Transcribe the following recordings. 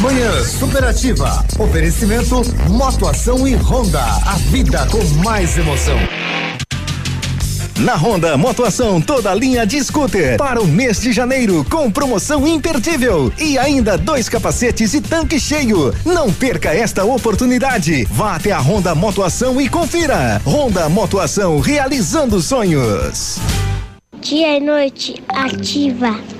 Manhã Superativa. Oferecimento Motoação e Honda. A vida com mais emoção. Na Honda Motoação, toda a linha de scooter para o mês de janeiro com promoção imperdível e ainda dois capacetes e tanque cheio. Não perca esta oportunidade. Vá até a Honda Motoação e confira. Honda Motoação realizando sonhos. Dia e noite ativa.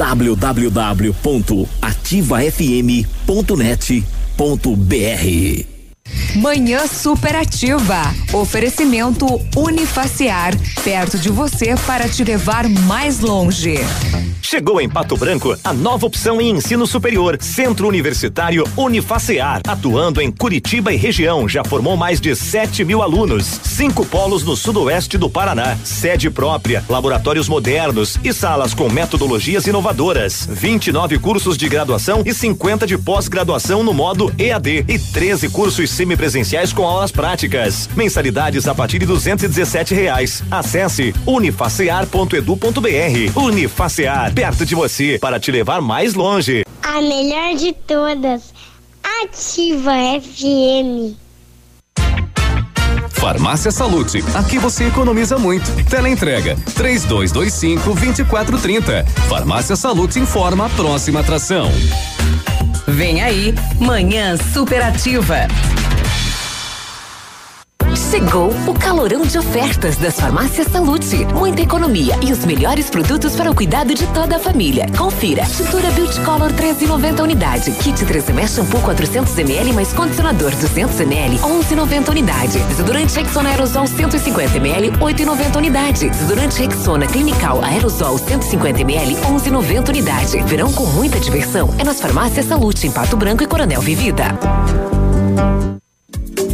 www.ativafm.net.br Manhã Superativa. Oferecimento Unifaciar. Perto de você para te levar mais longe. Chegou em Pato Branco a nova opção em ensino superior, Centro Universitário Unifacear, atuando em Curitiba e região, já formou mais de 7 mil alunos, cinco polos no sudoeste do Paraná, sede própria, laboratórios modernos e salas com metodologias inovadoras, 29 cursos de graduação e 50 de pós-graduação no modo EAD e 13 cursos semipresenciais com aulas práticas. Mensalidades a partir de duzentos e dezessete reais. Acesse unifacear.edu.br. Unifacear, perto de você, para te levar mais longe. A melhor de todas. Ativa FM. Farmácia Salute, aqui você economiza muito. Teleentrega, três dois, dois cinco, vinte e quatro, trinta. Farmácia Salute informa a próxima atração. Vem aí, Manhã Superativa. Chegou o calorão de ofertas das farmácias Salute. Muita economia e os melhores produtos para o cuidado de toda a família. Confira. Tintura Beauty Color 13,90 unidade. Kit 3M shampoo 400 ml mais condicionador 200 ml 11,90 unidade. Desodorante Rexona Aerosol 150 ml 8,90 unidade. Desodorante Rexona Clinical Aerosol 150 ml 11,90 unidade. Verão com muita diversão é nas farmácias Salute em Pato Branco e Coronel Vivida.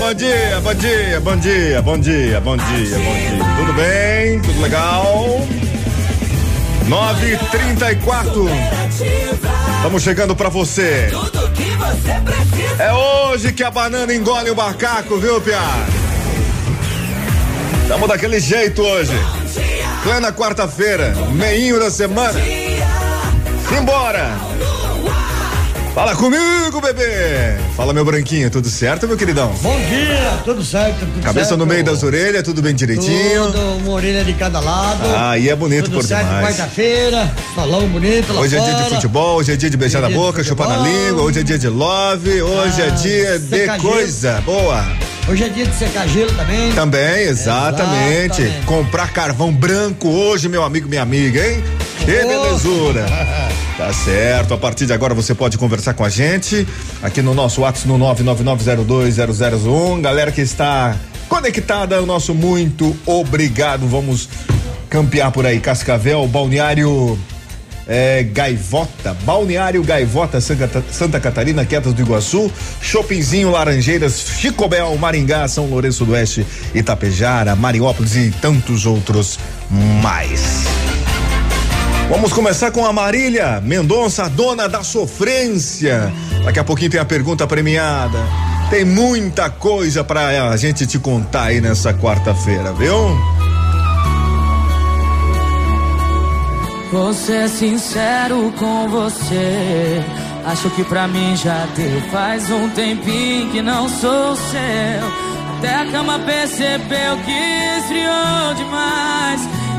Bom dia, bom dia, bom dia, bom dia, bom dia, bom dia. Tudo bem? Tudo legal? 9:34. Estamos chegando pra você. É hoje que a banana engole o macaco, viu, Pia? Estamos daquele jeito hoje. Plena quarta-feira, meinho da semana. Simbora! Fala comigo, bebê! Fala, meu branquinho, tudo certo, meu queridão? Bom dia, tudo certo, tudo Cabeça certo. no meio das orelhas, tudo bem direitinho? Tudo, uma orelha de cada lado. Ah, e é bonito tudo por certo, demais. quarta-feira, salão bonito lá Hoje é dia de fora. futebol, hoje é dia de beijar Hoje na é boca, chupar na língua, hoje é dia de love, hoje é Ah, dia de secar gelo. coisa boa. Hoje é dia de secar gelo também. Também, exatamente. Exatamente. Comprar carvão branco hoje, meu amigo, minha amiga, hein? Que Oh. belezura. Tá certo. A partir de agora você pode conversar com a gente aqui no nosso WhatsApp no 999020001. Galera que está conectada, o nosso muito obrigado. Vamos campear por aí. Cascavel, Balneário é, Gaivota, Balneário Gaivota, Santa, Santa Catarina, Quedas do Iguaçu, Shoppingzinho Laranjeiras, Chicobel, Maringá, São Lourenço do Oeste, Itapejara, Mariópolis e tantos outros mais. Vamos começar com a Marília Mendonça, dona da sofrência. Daqui a pouquinho tem a pergunta premiada. Tem muita coisa pra a gente te contar aí nessa quarta-feira, viu? Vou ser sincero com você. Acho que pra mim já deu. Faz um tempinho que não sou seu. Até a cama percebeu que esfriou demais.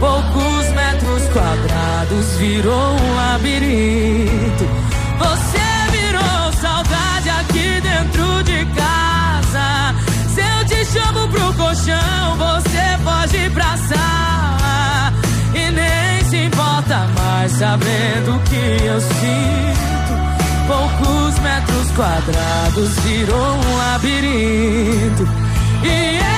Poucos metros quadrados virou um labirinto. Você virou saudade aqui dentro de casa. Se eu te chamo pro colchão, você ir pra sala. E nem se importa mais sabendo o que eu sinto. Poucos metros quadrados virou um labirinto. E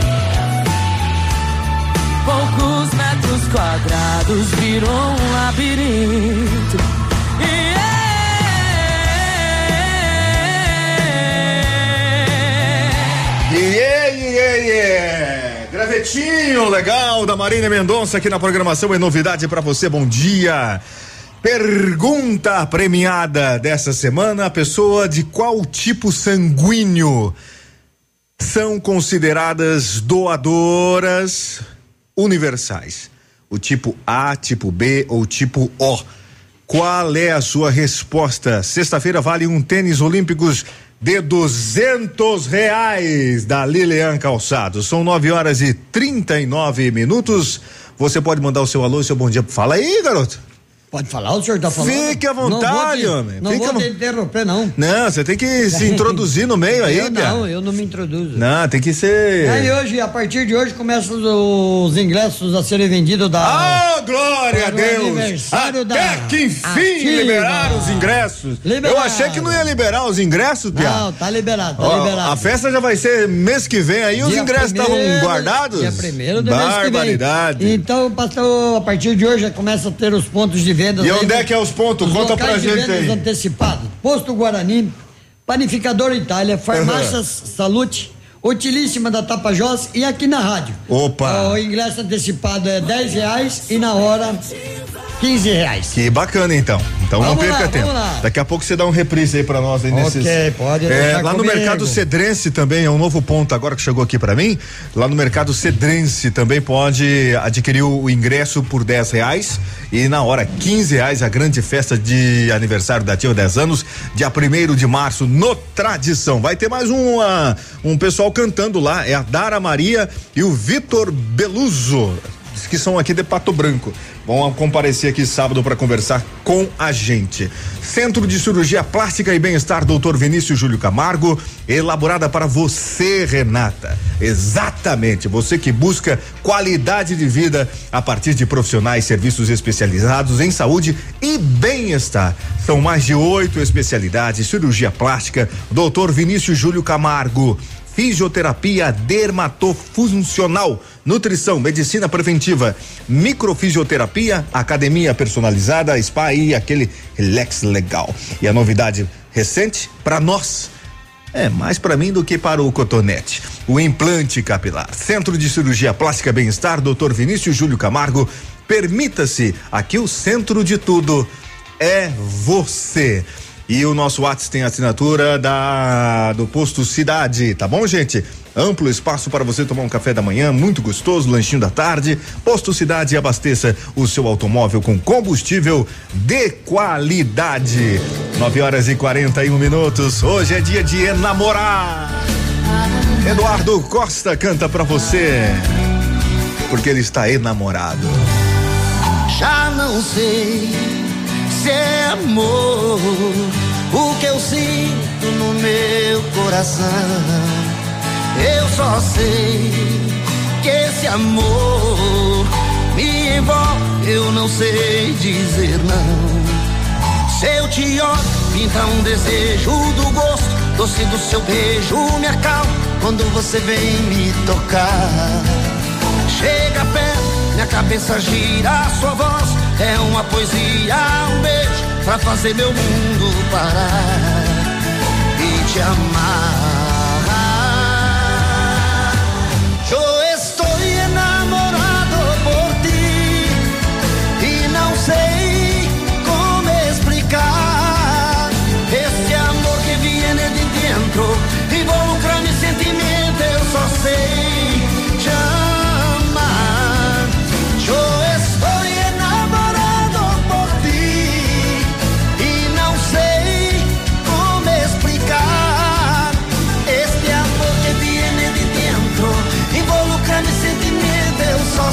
Poucos metros quadrados virou um labirinto. Yeah, yeah, yeah. Gravetinho legal da Marina Mendonça aqui na programação é novidade pra você. Bom dia. Pergunta premiada dessa semana: a pessoa de qual tipo sanguíneo são consideradas doadoras universais? O tipo A, tipo B ou tipo O? Qual é a sua resposta? Sexta-feira vale um tênis olímpicos de duzentos reais da Lilian Calçados. São nove horas e trinta e nove minutos. Você pode mandar o seu alô seu bom dia. Fala aí, garoto. Pode falar, o senhor tá falando? Fique à vontade, não vou te, homem. Não Fique vou te interromper, não. Não, você tem que se introduzir no meio aí, eu não, eu não me introduzo. Não, tem que ser. Aí hoje, a partir de hoje, começam os ingressos a serem vendidos da. Ah, glória a Deus! aniversário Até da que enfim Ativa. liberaram os ingressos. Liberado. Eu achei que não ia liberar os ingressos, Pia. Não, tá liberado, tá Ó, liberado. A festa já vai ser mês que vem aí, os Dia ingressos estavam guardados? Dia primeiro do mês que vem. Barbaridade. Então, pastor, a partir de hoje já começa a ter os pontos de venda. E onde é que é os pontos? Os Conta pra gente vendas aí. antecipados. Posto Guarani, Panificador Itália, Farmácias Salute, Utilíssima da Tapajós e aqui na rádio. Opa. O ingresso antecipado é 10 reais e na hora 15 reais. Que bacana então. Então não Vamos perca lá, tempo. Daqui a pouco você dá um reprise aí pra nós aí Ok, nesses. pode É, lá no comigo. Mercado Cedrense também é um novo ponto agora que chegou aqui pra mim. Lá no Mercado Cedrense também pode adquirir o, ingresso por 10 reais e na hora 15 reais a grande festa de aniversário da Ativa 10 anos, dia 1 de março no Tradição. Vai ter mais um ah, um pessoal cantando lá, é a Dara Maria e o Vitor Beluso que são aqui de Pato Branco. Vão comparecer aqui sábado para conversar com a gente. Centro de Cirurgia Plástica e Bem-Estar, Dr. Vinícius Júlio Camargo, elaborada para você, Renata. Exatamente, você que busca qualidade de vida a partir de profissionais, serviços especializados em saúde e bem-estar. São mais de oito especialidades: cirurgia plástica, Dr. Vinícius Júlio Camargo fisioterapia dermatofuncional, nutrição, medicina preventiva, microfisioterapia, academia personalizada, spa e aquele relax legal. E a novidade recente para nós é mais para mim do que para o cotonete. O implante capilar. Centro de Cirurgia Plástica Bem-Estar, Dr. Vinícius Júlio Camargo. Permita-se, aqui o centro de tudo é você. E o nosso WhatsApp tem assinatura da do posto Cidade, tá bom, gente? Amplo espaço para você tomar um café da manhã, muito gostoso, lanchinho da tarde. Posto Cidade abasteça o seu automóvel com combustível de qualidade. 9 horas e 41 minutos. Hoje é dia de enamorar. Eduardo Costa canta pra você. Porque ele está enamorado. Já não sei se é amor o que eu sinto no meu coração. Eu só sei que esse amor me envolve, eu não sei dizer não. Se eu te olho, pinta um desejo do gosto, doce do seu beijo me acalma quando você vem me tocar. Chega perto, minha cabeça gira, sua voz é uma poesia, um beijo pra fazer meu mundo parar e te amar. Eu estou enamorado por ti e não sei como explicar esse amor que viene de dentro, involucra mi sentimento, eu só sei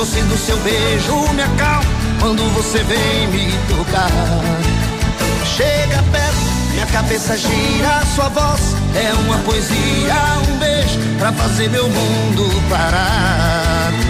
doce do seu beijo me acalma quando você vem me tocar. Chega perto, minha cabeça gira, sua voz é uma poesia, um beijo pra fazer meu mundo parar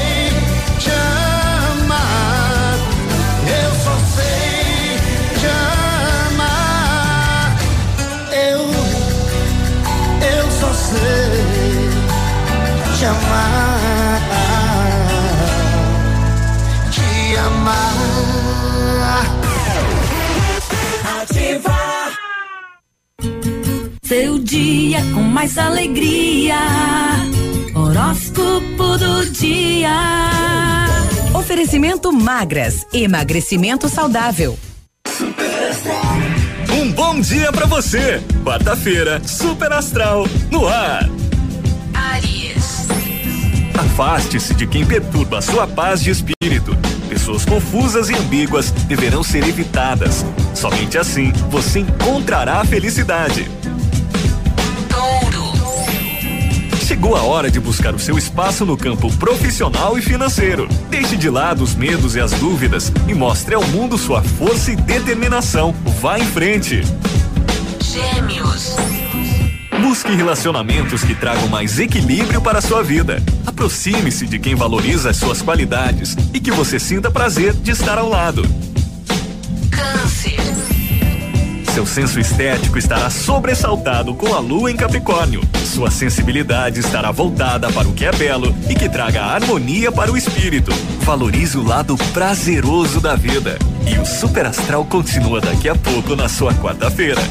te amar. Te amar. Ativa. Seu dia com mais alegria. Horóscopo do dia. Oferecimento magras, emagrecimento saudável. Um bom dia pra você. Quarta-feira, Super Astral, no ar. Afaste-se de quem perturba a sua paz de espírito. Pessoas confusas e ambíguas deverão ser evitadas. Somente assim você encontrará a felicidade. Chegou a hora de buscar o seu espaço no campo profissional e financeiro. Deixe de lado os medos e as dúvidas e mostre ao mundo sua força e determinação. Vá em frente. Busque relacionamentos que tragam mais equilíbrio para a sua vida. Aproxime-se de quem valoriza as suas qualidades e que você sinta prazer de estar ao lado. Câncer. Seu senso estético estará sobressaltado com a lua em Capricórnio. Sua sensibilidade estará voltada para o que é belo e que traga harmonia para o espírito. Valorize o lado prazeroso da vida. E o Super Astral continua daqui a pouco na sua quarta-feira.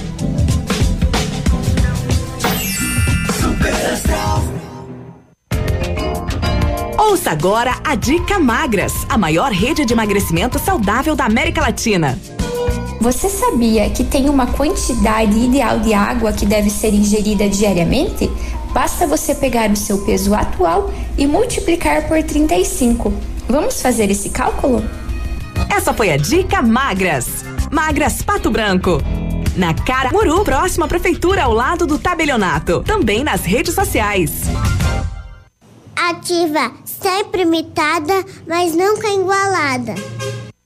Ouça agora a Dica Magras, a maior rede de emagrecimento saudável da América Latina. Você sabia que tem uma quantidade ideal de água que deve ser ingerida diariamente? Basta você pegar o seu peso atual e multiplicar por 35. Vamos fazer esse cálculo? Essa foi a Dica Magras. Magras Pato Branco. Na Cara Muru, próxima prefeitura ao lado do tabelionato. Também nas redes sociais. Ativa, sempre imitada, mas nunca igualada.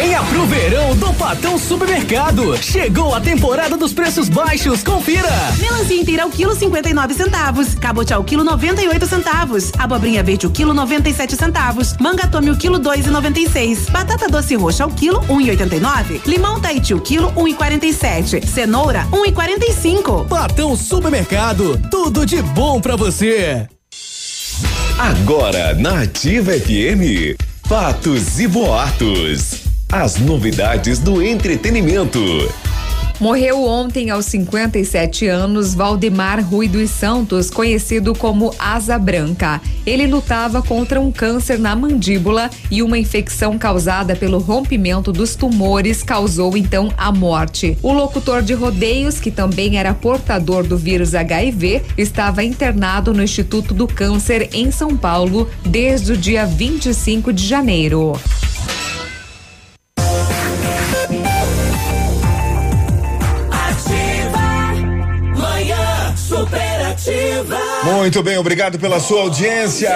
Venha pro verão do Patão Supermercado. Chegou a temporada dos preços baixos, confira. Melancia inteira ao quilo 59 centavos, cabote ao quilo 98 centavos, abobrinha verde o quilo 97 centavos, manga tome o quilo 2,96, batata doce roxa ao quilo 1,89, limão Tahiti o quilo 1,47, cenoura 1,45. Patão Supermercado, tudo de bom pra você. Agora na Ativa FM, fatos e boatos. As novidades do entretenimento. Morreu ontem aos 57 anos Valdemar Rui dos Santos, conhecido como Asa Branca. Ele lutava contra um câncer na mandíbula e uma infecção causada pelo rompimento dos tumores causou então a morte. O locutor de rodeios, que também era portador do vírus HIV, estava internado no Instituto do Câncer em São Paulo desde o dia 25 de janeiro. Muito bem, obrigado pela sua audiência.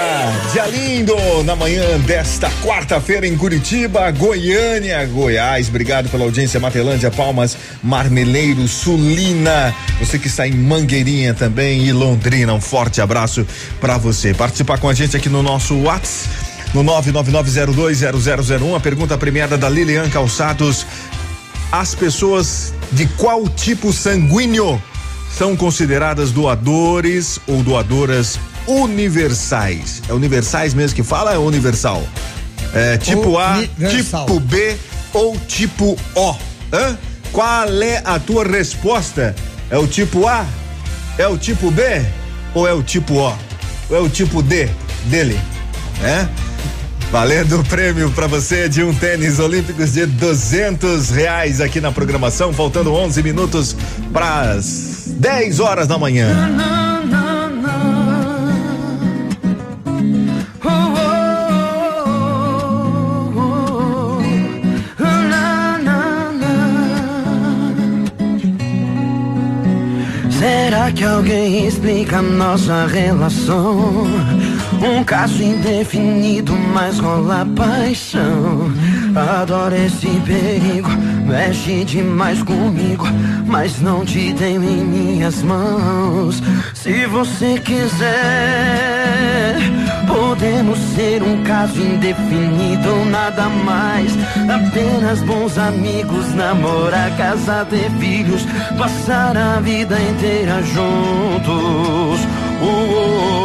Dia lindo na manhã desta quarta-feira em Curitiba, Goiânia, Goiás. Obrigado pela audiência, Matelândia, Palmas, Marmeleiro, Sulina. Você que está em Mangueirinha também e Londrina. Um forte abraço para você. Participar com a gente aqui no nosso WhatsApp. No 999020001, a pergunta premiada da Lilian Calçados. As pessoas de qual tipo sanguíneo são consideradas doadores ou doadoras universais. É universais mesmo que fala? É universal. É tipo A, Universal. tipo B ou tipo O. Hã? Qual é a tua resposta? É o tipo A? É o tipo B? Ou é o tipo O? Ou é o tipo D dele? É? Valendo o prêmio para você de um tênis olímpicos de 200 reais aqui na programação, faltando 11 minutos para as 10 horas da manhã. Será que alguém explica nossa relação? Um caso indefinido, mas rola paixão. Adoro esse perigo, mexe demais comigo, mas não te tenho em minhas mãos. Se você quiser, podemos ser um caso indefinido, nada mais. Apenas bons amigos, namorar, casar, ter filhos, passar a vida inteira juntos. Oh, oh, oh.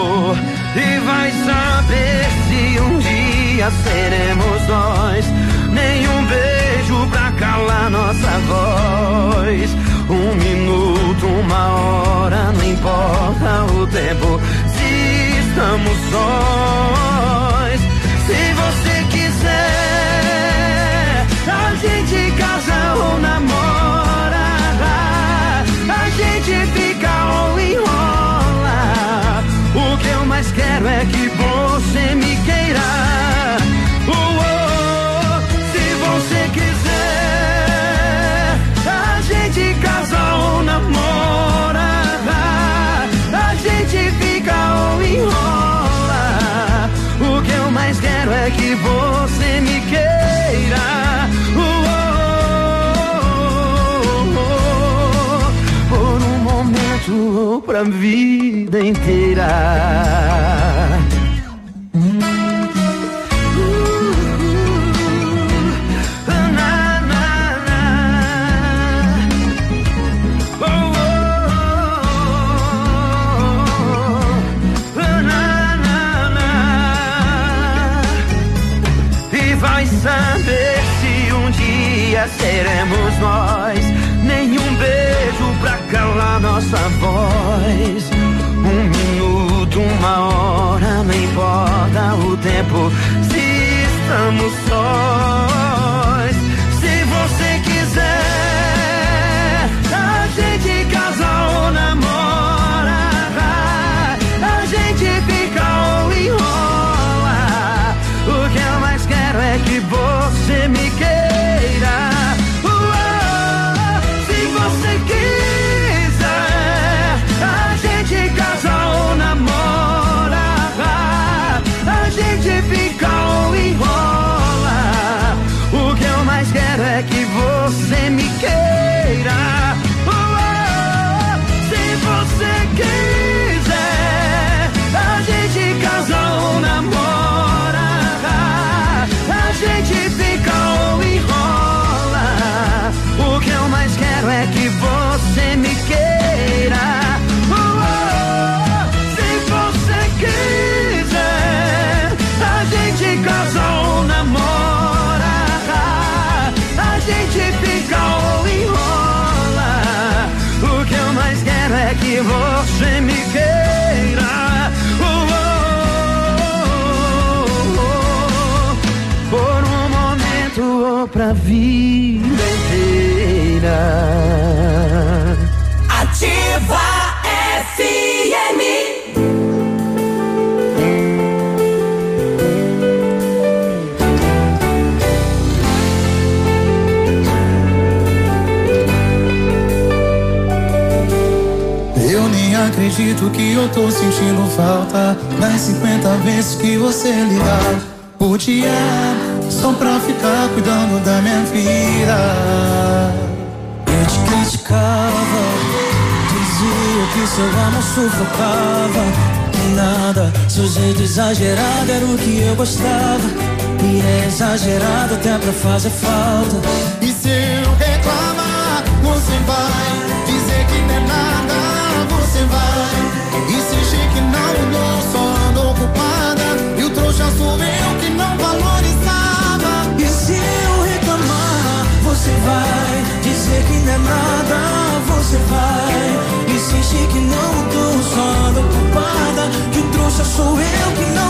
Vai saber se um dia seremos nós. Nenhum beijo pra calar nossa voz. Um minuto, uma hora, não importa o tempo. Se estamos sós. Se você quiser, a gente casa ou namora. quero é que você me queira. Uh -oh, se você quiser, a gente casa ou namora, a gente fica ou enrola. O que eu mais quero é que você me queira. Por um momento ou pra vida inteira. Seremos nós. Nenhum beijo pra calar nossa voz. Um minuto, uma hora, não importa o tempo. Se estamos sós. Você me queira. Uou, por um momento ou pra vida inteira. Acredito que eu tô sentindo falta das 50 vezes que você ligar por dia só pra ficar cuidando da minha vida. Eu te criticava, dizia que seu amor sufocava. Que nada, seu jeito exagerado era o que eu gostava. E é exagerado até pra fazer falta. E se eu reclamar, você vai dizer que não é nada, você vai insistir que não só ando ocupada. E o trouxa sou eu que não valorizava. E se eu reclamar, você vai dizer que não é nada, você vai insistir que não só ando ocupada. Que o trouxa sou eu que não.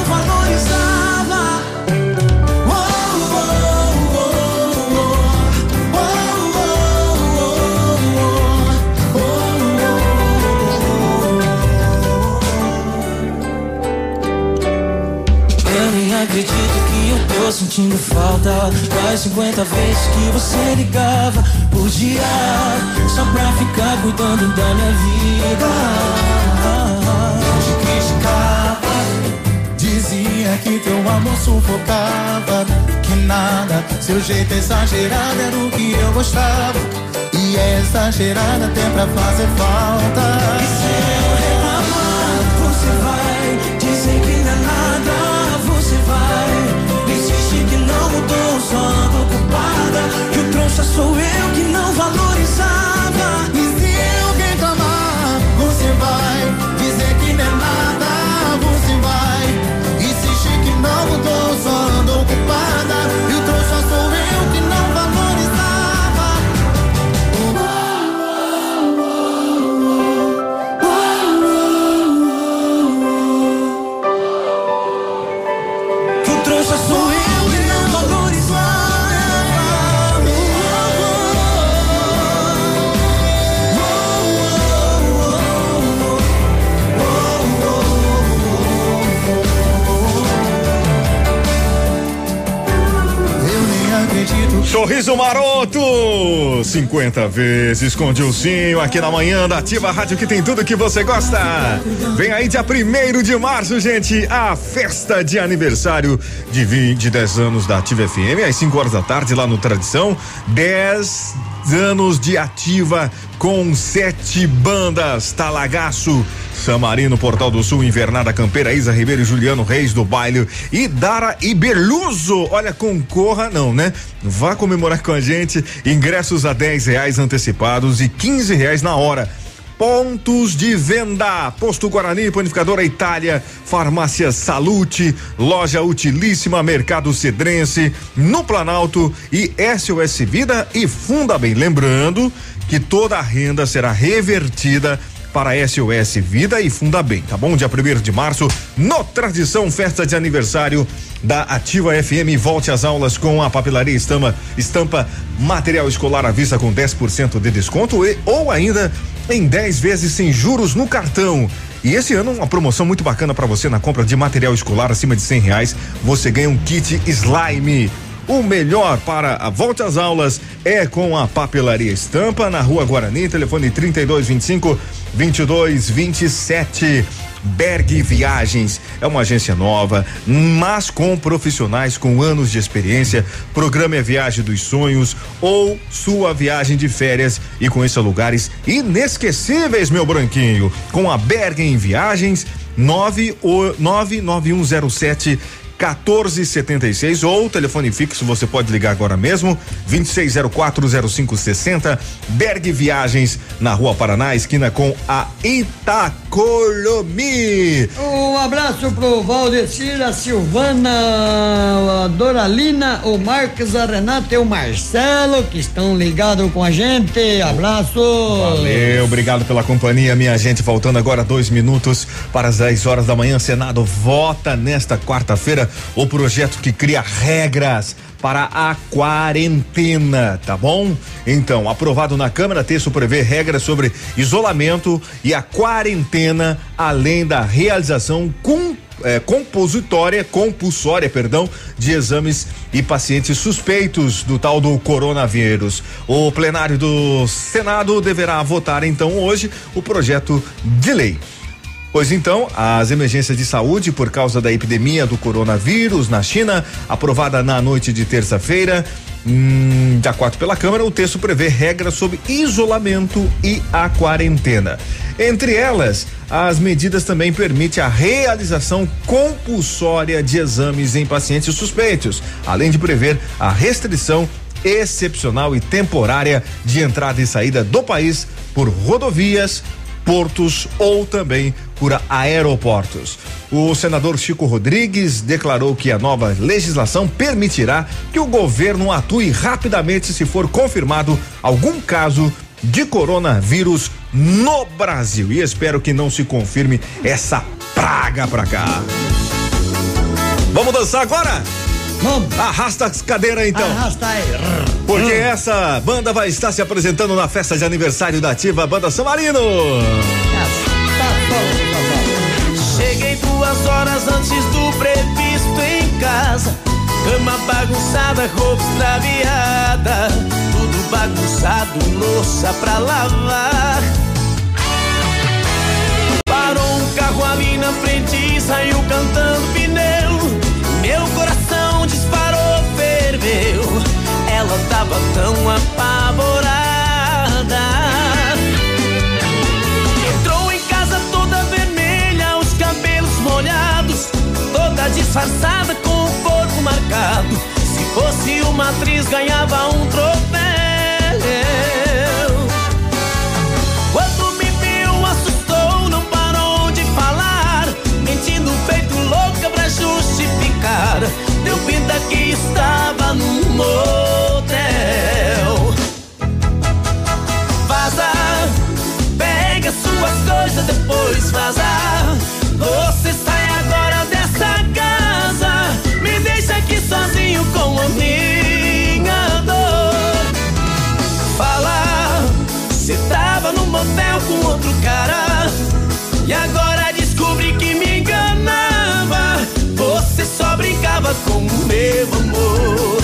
Das 50 vezes que você ligava por dia Só pra ficar cuidando da minha vida te criticava, dizia que teu amor sufocava. Que nada, seu jeito exagerado era o que eu gostava. E é exagerado até pra fazer falta. Trouxa sou eu que não valorizava. Sorriso maroto! 50 vezes com Dilcinho aqui na manhã da Ativa Rádio que tem tudo que você gosta. Vem aí dia 1 de março, gente, a festa de aniversário de 20, de 10 anos da Ativa FM, às 5 horas da tarde lá no Tradição. 10 anos de ativa com sete bandas. Talagaço, Samarino, Portal do Sul, Invernada Campeira, Isa Ribeiro Juliano Reis do baile. E Dara e Berluso. Olha, concorra não, né? Vá comemorar com a gente. Ingressos a 10 reais antecipados e 15 reais na hora. Pontos de venda: Posto Guarani, Panificadora Itália, Farmácia Salute, Loja Utilíssima, Mercado Cedrense, no Planalto e SOS Vida e Funda Bem. Lembrando que toda a renda será revertida para SOS Vida e Funda Bem, tá bom? Dia 1 de março, no Tradição Festa de Aniversário da Ativa FM. Volte às aulas com a papelaria estampa, estampa material escolar à vista com 10% de desconto e, ou ainda em 10 vezes sem juros no cartão. E esse ano uma promoção muito bacana para você na compra de material escolar acima de 100 reais. Você ganha um kit slime. O melhor para a volta às aulas é com a Papelaria Estampa na Rua Guarani, telefone 3225 2227. Berg Viagens é uma agência nova, mas com profissionais com anos de experiência. Programa a viagem dos sonhos ou sua viagem de férias e conheça lugares inesquecíveis, meu branquinho. Com a Berg em Viagens, 99107 1476 ou telefone fixo, você pode ligar agora mesmo, 26040560, Berg Viagens, na Rua Paraná, esquina com a Itacolomi. Um abraço pro Valdecir, a Silvana, a Doralina, o Marcos, a Renata e o Marcelo que estão ligados com a gente. Abraço. Valeu, obrigado pela companhia, minha gente. Faltando agora dois minutos para as 10 horas da manhã, Senado vota nesta quarta-feira o projeto que cria regras para a quarentena, tá bom? Então, aprovado na Câmara, texto prevê regras sobre isolamento e a quarentena, além da realização com é, compositória, compulsória, perdão, de exames e pacientes suspeitos do tal do coronavírus. O plenário do Senado deverá votar então hoje o projeto de lei. Pois então, as emergências de saúde por causa da epidemia do coronavírus na China, aprovada na noite de terça-feira, hum, dia 4 pela Câmara, o texto prevê regras sobre isolamento e a quarentena. Entre elas, as medidas também permitem a realização compulsória de exames em pacientes suspeitos, além de prever a restrição excepcional e temporária de entrada e saída do país por rodovias, portos ou também por aeroportos. O senador Chico Rodrigues declarou que a nova legislação permitirá que o governo atue rapidamente se for confirmado algum caso de coronavírus no Brasil. E espero que não se confirme essa praga pra cá. Vamos dançar agora? Vamos. Arrasta as cadeiras então. Arrasta aí. Porque essa banda vai estar se apresentando na festa de aniversário da Ativa Banda São Marino. Cheguei duas horas antes do previsto em casa. Cama bagunçada, roupa extraviada. Tudo bagunçado, louça pra lavar. Parou um carro ali na frente e saiu cantando tava tão apavorada. Entrou em casa toda vermelha, os cabelos molhados, toda disfarçada com o corpo marcado. Se fosse uma atriz, ganhava um troféu. Quando me viu, assustou, não parou de falar, mentindo feito louca pra justificar. Deu pinta que estava num motel. Suas coisas, depois vaza. Você sai agora dessa casa, me deixa aqui sozinho com a minha dor. Fala, você tava no motel com outro cara, e agora descobri que me enganava. Você só brincava com o meu amor.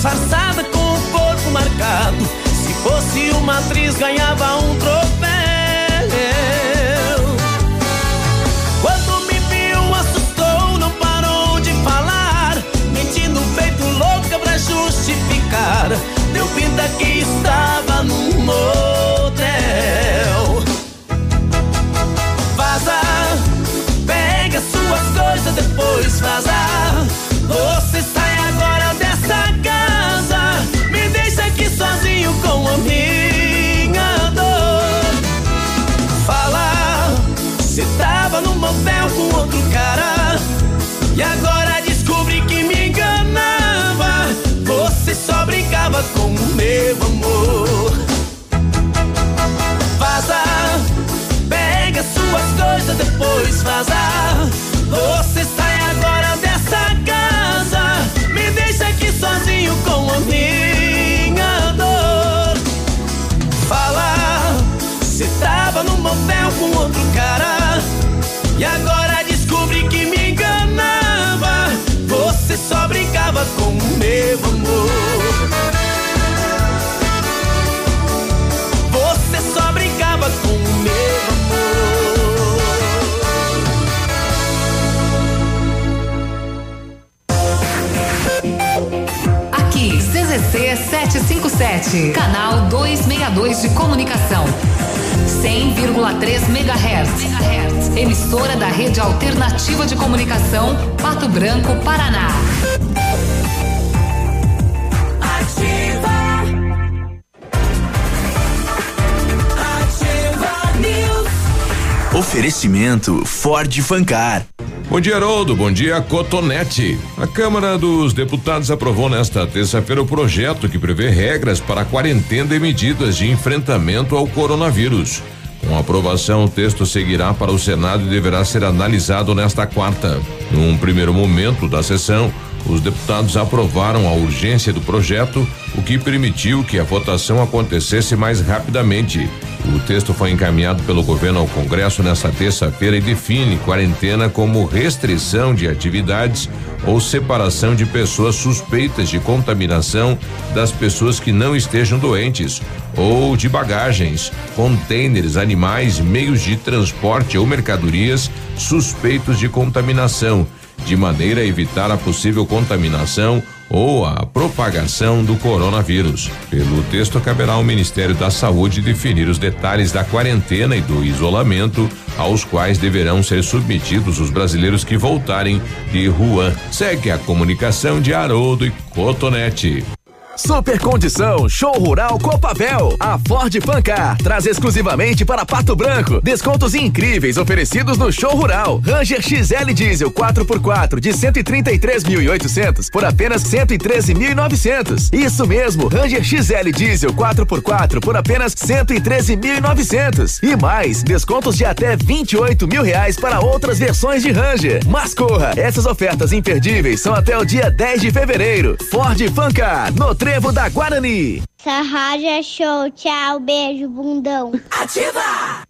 Disfarçada com o corpo marcado. Se fosse uma atriz, ganhava um troféu. Quando me viu, assustou, não parou de falar. Mentindo feito louca pra justificar. Deu pinta que estava num motel. Vaza, pega suas coisas, depois vaza. E agora descobri que me enganava. Você só brincava com o meu amor. Vaza, pega suas coisas, depois vaza. Você sai agora dessa casa. Me deixa aqui sozinho com a minha dor. Fala, você tava no motel com outro cara. E agora só brincava com o meu amor. Você só brincava com o meu amor. Aqui, CZC 757, canal 262 de comunicação. 100,3 MHz. Emissora da Rede Alternativa de Comunicação, Pato Branco, Paraná. Oferecimento Ford Fancar. Bom dia, Haroldo. Bom dia, Cotonete. A Câmara dos Deputados aprovou nesta terça-feira o projeto que prevê regras para a quarentena e medidas de enfrentamento ao coronavírus. Com a aprovação, o texto seguirá para o Senado e deverá ser analisado nesta quarta. Num primeiro momento da sessão, os deputados aprovaram a urgência do projeto, o que permitiu que a votação acontecesse mais rapidamente. O texto foi encaminhado pelo governo ao Congresso nesta terça-feira e define quarentena como restrição de atividades ou separação de pessoas suspeitas de contaminação das pessoas que não estejam doentes ou de bagagens, contêineres, animais, meios de transporte ou mercadorias suspeitos de contaminação, de maneira a evitar a possível contaminação ou a propagação do coronavírus. Pelo texto, caberá ao Ministério da Saúde definir os detalhes da quarentena e do isolamento aos quais deverão ser submetidos os brasileiros que voltarem de Wuhan. Segue a comunicação de Haroldo e Cotonete. Super Condição Show Rural Copavel. A Ford Fancar traz exclusivamente para Pato Branco descontos incríveis oferecidos no Show Rural. Ranger XL Diesel 4x4 de 133.800 por apenas 113.900. Isso mesmo, Ranger XL Diesel 4x4 por apenas 113.900. E mais, descontos de até 28 mil reais para outras versões de Ranger. Mas corra, essas ofertas imperdíveis são até o dia 10 de fevereiro. Ford Fancar, no Trevo da Guarani. Essa rádio é show. Tchau, beijo, bundão. Ativa!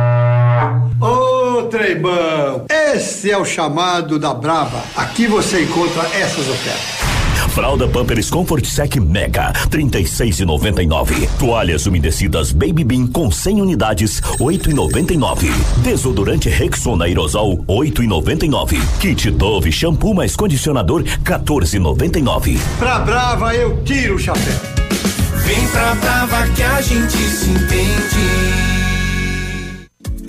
Ô, Treibão, esse é o chamado da Brava. Aqui você encontra essas ofertas. Fralda Pampers Comfort Sec Mega, 36,99. Toalhas umedecidas Baby Bean com 100 unidades, 8,99. Desodorante Rexona Aerosol, 8,99. Kit Dove shampoo mais condicionador, 14,99. Pra Brava eu tiro o chapéu. Vem pra Brava que a gente se entende.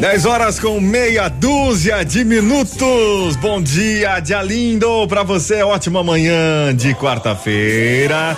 10 horas com meia dúzia de minutos. Bom dia, dia lindo pra você. Ótima manhã de quarta-feira.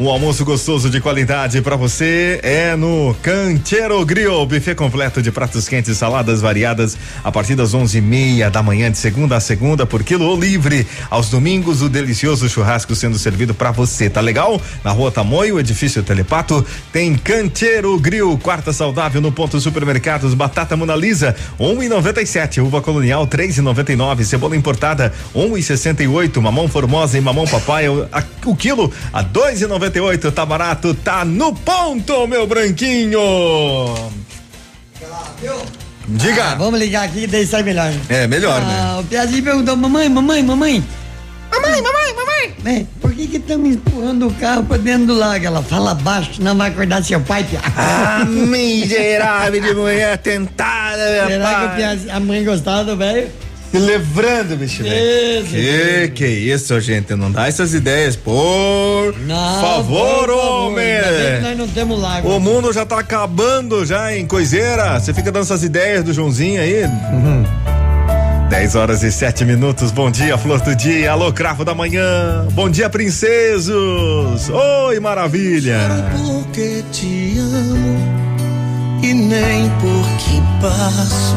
Um almoço gostoso de qualidade para você é no Canteiro Grill, buffet completo de pratos quentes, saladas variadas a partir das onze e meia da manhã de segunda a segunda por quilo ou livre. Aos domingos o delicioso churrasco sendo servido para você, tá legal? Na Rua Tamoio, edifício Telepato, tem Canteiro Grill, quarta saudável no ponto supermercados, batata Mona Lisa, um e noventa e sete, uva colonial três e noventa e nove, cebola importada um e sessenta e oito, mamão formosa e mamão papai o, a- o quilo a dois e noventa e oito, tá barato, tá no ponto, meu branquinho. Diga. Ah, vamos ligar aqui que daí sai melhor. É, melhor, né? Ah, o Piazinho perguntou, mamãe, mamãe, mamãe. Mamãe, mamãe, mamãe. Bem, por que que estão empurrando o carro pra dentro do lago? Ela fala baixo, não vai acordar seu pai, Pia. Ah, miserável de mulher tentada, meu Será que o pai. Piazinho- a mãe gostava do velho? Se livrando, bicho Que que isso, gente? Não dá essas ideias, por Não, favor, por homem. nós não temos lago. O mundo já tá acabando já em coiseira. Você fica dando essas ideias do Joãozinho aí. Uhum. 10 horas e 7 minutos. Bom dia, flor do dia. Alô, cravo da manhã. Bom dia, princesos. Oi, maravilha. porque te amo e nem porque passo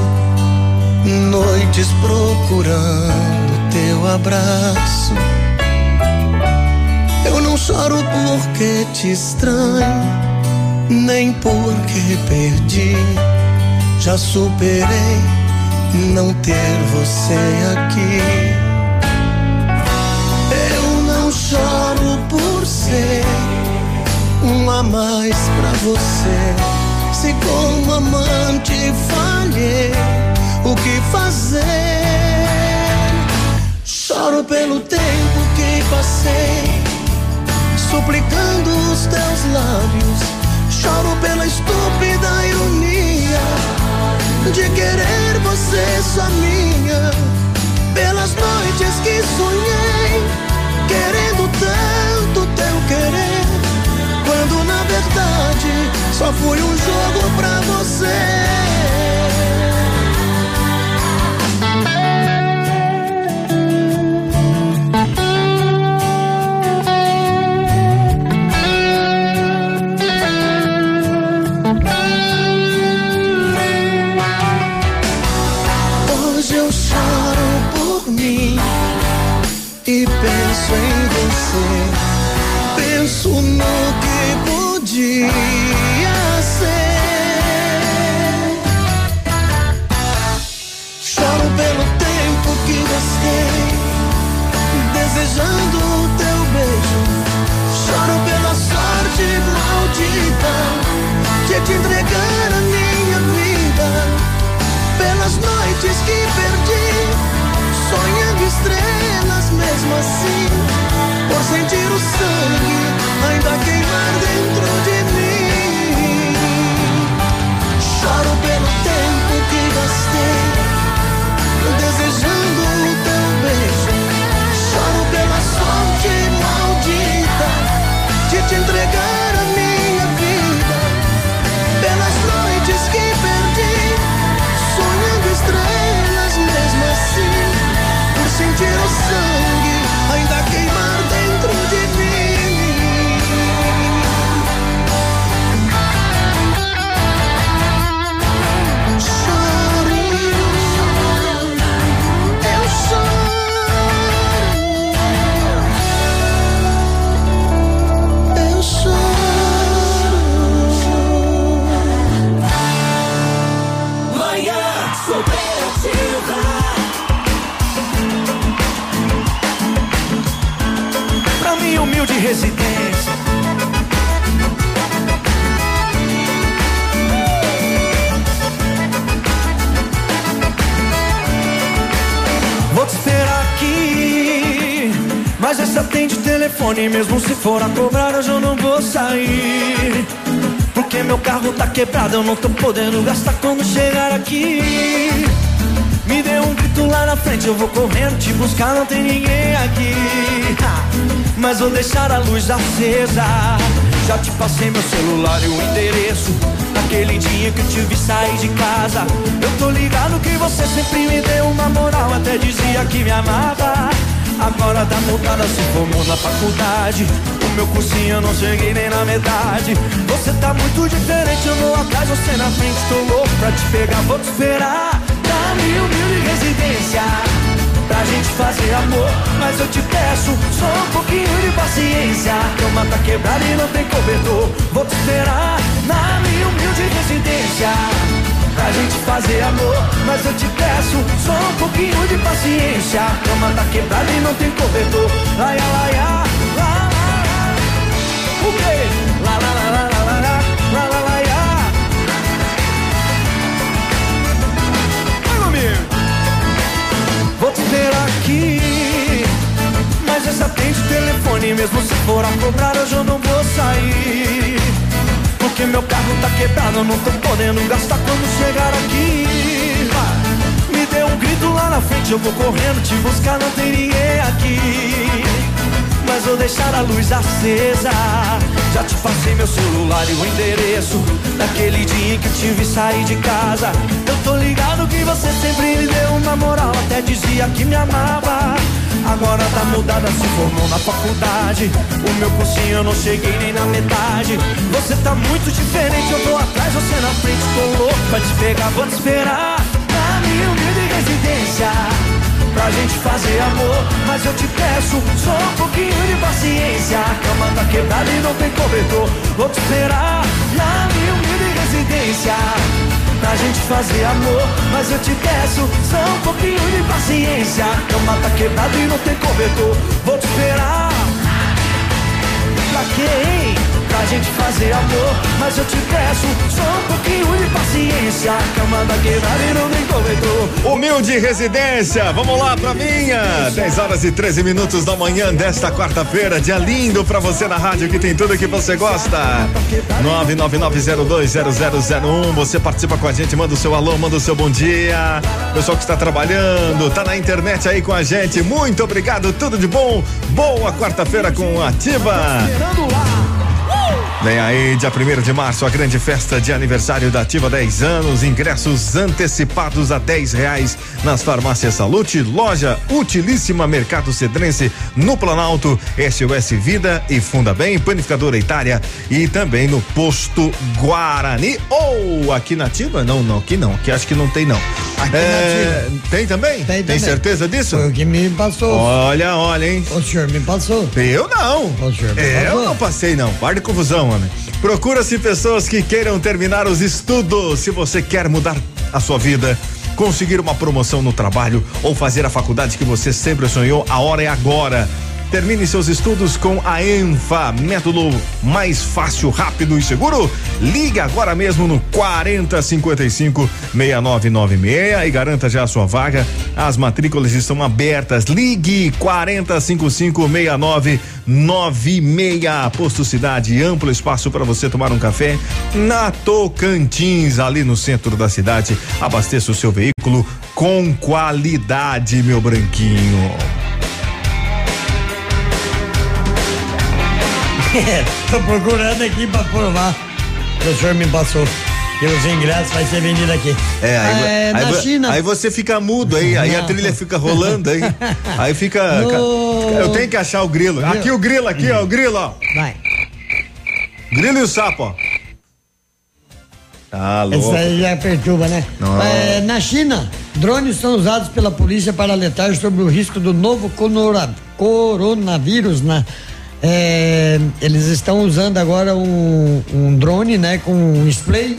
noites procurando teu abraço. Eu não choro porque te estranho, nem porque perdi. Já superei não ter você aqui. Eu não choro por ser um a mais pra você. Se como amante falhei, o que fazer? Choro pelo tempo que passei, suplicando os teus lábios. Choro pela estúpida ironia de querer você só minha. Pelas noites que sonhei, querendo tanto teu querer. Quando na verdade só fui um jogo pra você. Assim. Por sentir o sangue ainda queimar dentro de residência. Vou te esperar aqui. Mas essa atende telefone, mesmo se for a cobrar, hoje eu não vou sair. Porque meu carro tá quebrado, eu não tô podendo gastar quando chegar aqui. Me dê um grito lá na frente, eu vou correndo te buscar, não tem ninguém aqui. Mas vou deixar a luz acesa. Já te passei meu celular e o endereço. Naquele dia que eu te vi sair de casa. Eu tô ligado que você sempre me deu uma moral, até dizia que me amava. Agora tá mudada, se formou na faculdade. O meu cursinho eu não cheguei nem na metade. Você tá muito diferente, eu vou atrás, você na frente. Tô louco pra te pegar, vou te esperar. Dá-me humilde residência pra gente fazer amor. Mas eu te peço só um pouquinho de paciência. A cama tá quebrada e não tem cobertor. Vou te esperar na minha humilde residência. Pra gente fazer amor, mas eu te peço só um pouquinho de paciência. A cama tá quebrada e não tem cobertor. Laia, laia, lá, lá, lá. O quê? Lá, lá, lá, lá, Aqui. Mas essa atende o telefone, mesmo se for a cobrar, hoje eu não vou sair. Porque meu carro tá quebrado, eu não tô podendo gastar quando chegar aqui. Me dê um grito lá na frente, eu vou correndo te buscar, não tem ninguém aqui. Mas vou deixar a luz acesa. Já te passei meu celular e o endereço daquele dia em que eu te vi sair de casa. Eu tô ligado que você sempre me deu uma moral, até dizia que me amava. Agora tá mudada, se formou na faculdade. O meu cursinho eu não cheguei nem na metade. Você tá muito diferente, eu tô atrás, você na frente. Tô louco pra te pegar, vou te esperar. Na minha humilde residência pra gente fazer amor. Mas eu te peço só um pouquinho de paciência. A cama tá quebrada e não tem cobertor. Vou te esperar na minha humilde residência. Pra gente fazer amor, mas eu te peço só um pouquinho de paciência. A cama tá quebrada e não tem cobertor. Vou te esperar. Pra hein? Pra gente fazer amor, mas eu te peço só um pouquinho de paciência. A cama tá quebrada e não tem cobertor. Humilde Residência, vamos lá pra minha. 10 horas e 13 minutos da manhã desta quarta-feira. Dia lindo pra você na rádio que tem tudo que você gosta. 999020001. Você participa com a gente, manda o seu alô, manda o seu bom dia. Pessoal que está trabalhando, tá na internet aí com a gente. Muito obrigado, tudo de bom. Boa quarta-feira com Ativa. กู Vem aí, dia 1 de março, a grande festa de aniversário da Ativa 10 anos. Ingressos antecipados a 10 reais nas farmácias Salute, loja Utilíssima Mercado Cedrense, no Planalto, SOS Vida e Funda Bem, Panificadora Itália e também no Posto Guarani. Ou aqui na Ativa? Não, não, aqui não, aqui acho que não tem não. É, tem também? Tem, também. certeza disso? Foi o que me passou. Olha, olha, hein? O senhor me passou. Eu não. O senhor me Eu passou. não passei não, para de confusão, homem. Procura-se pessoas que queiram terminar os estudos. Se você quer mudar a sua vida, conseguir uma promoção no trabalho ou fazer a faculdade que você sempre sonhou, a hora é agora. Termine seus estudos com a ENFA, método mais fácil, rápido e seguro. Ligue agora mesmo no 4055 6996 e garanta já a sua vaga. As matrículas estão abertas. Ligue 4055 6996. Posto Cidade, amplo espaço para você tomar um café na Tocantins, ali no centro da cidade. Abasteça o seu veículo com qualidade, meu branquinho. Tô procurando aqui pra provar. que O senhor me passou. Que os ingressos vai ser vendido aqui. É, aí, É, aí na vo- China. aí você fica mudo aí, aí a Não. trilha fica rolando aí. Aí fica. No- Eu tenho que achar o grilo. Aqui o grilo, aqui, ó, o grilo, ó. Vai. Grilo e o sapo, ó. Tá louco. Essa aí já perturba, né? É, na China, drones são usados pela polícia para alertar sobre o risco do novo coronavírus. Na, é, eles estão usando agora um, um drone, né, com um spray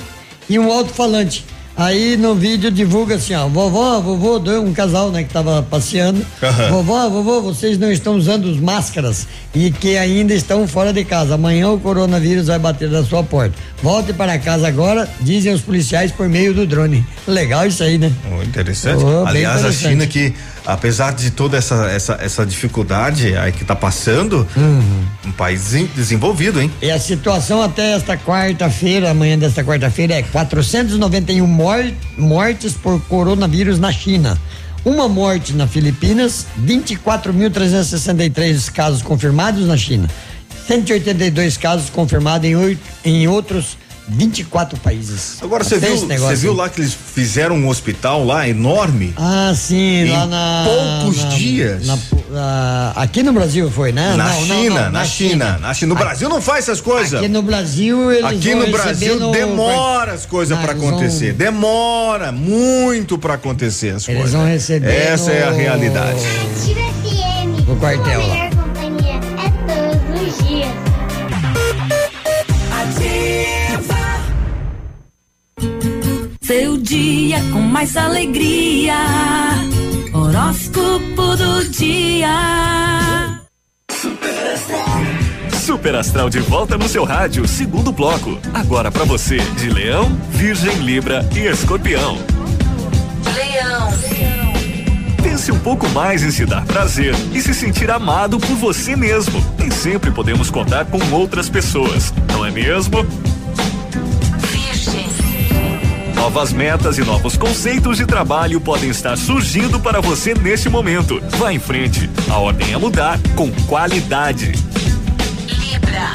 e um alto-falante. Aí no vídeo divulga assim, ó, vovó, vovô, deu um casal, né, que tava passeando. Aham. Vovó, vovô, vocês não estão usando as máscaras e que ainda estão fora de casa. Amanhã o coronavírus vai bater na sua porta. Volte para casa agora, dizem os policiais por meio do drone. Legal isso aí, né? Oh, interessante. Oh, Aliás, a interessante. China que, apesar de toda essa, essa, essa dificuldade aí que tá passando, Uhum. um país desen- desenvolvido, hein? E a situação até esta quarta-feira, amanhã desta quarta-feira, é 491 mor- mortes por coronavírus na China. Uma morte na Filipinas, 24.363 casos confirmados na China. 182 casos confirmados em, oito, em outros 24 países. Agora você viu, você viu lá que eles fizeram um hospital lá enorme? Ah, sim, Em lá na. poucos na- dias. na- ah, aqui no Brasil foi, né? Na Não, não, China, não, na China, na China. No Aqui- Brasil não faz essas coisas. Aqui no Brasil eles Aqui vão no Brasil no- demora as coisas Não, pra eles vão- acontecer. Demora muito pra acontecer as Eles coisas. vão receber Essa é a no- realidade. No quartel lá. Seu dia com mais alegria. Horóscopo do dia. Super Astral de volta no seu rádio, segundo bloco. Agora pra você, de Leão, Virgem, Libra e Escorpião. Leão. Pense um pouco mais em se dar prazer e se sentir amado por você mesmo. Nem sempre podemos contar com outras pessoas, não é mesmo? Novas metas e novos conceitos de trabalho podem estar surgindo para você neste momento. Vá em frente. A ordem é mudar com qualidade. Libra.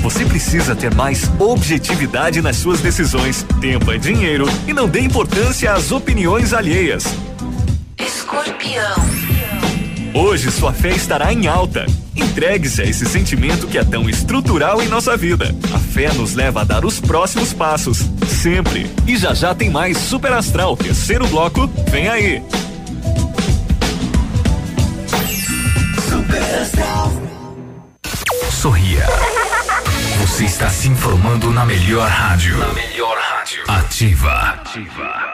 Você precisa ter mais objetividade nas suas decisões. Tempo é dinheiro e não dê importância às opiniões alheias. Escorpião. Hoje sua fé estará em alta. Entregue-se a esse sentimento que é tão estrutural em nossa vida. A fé nos leva a dar os próximos passos, sempre. E já já tem mais Super Astral, terceiro bloco, vem aí. Sorria. Você está se informando na melhor rádio. Na melhor rádio. Ativa.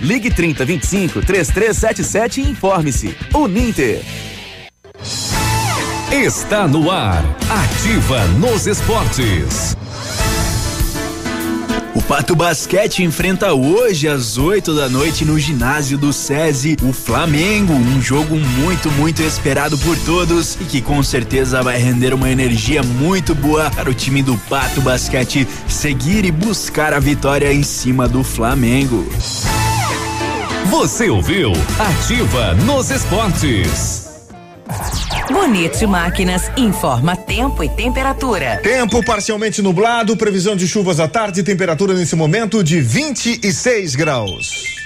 Ligue 3025 3377 e informe-se. Uninter. Está no ar. Ativa nos esportes. O Pato Basquete enfrenta hoje às 8 da noite no ginásio do SESI o Flamengo, um jogo muito, muito esperado por todos e que com certeza vai render uma energia muito boa para o time do Pato Basquete seguir e buscar a vitória em cima do Flamengo. Você ouviu? Ativa nos esportes. Bonito Máquinas informa tempo e temperatura. Tempo parcialmente nublado, previsão de chuvas à tarde, temperatura nesse momento de 26 graus.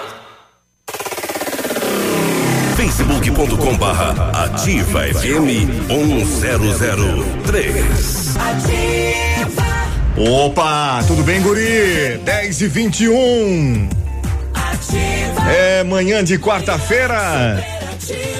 facebook.com barra ativa FM 1003. Opa, tudo bem, guri? 10 e 21. É manhã de quarta-feira.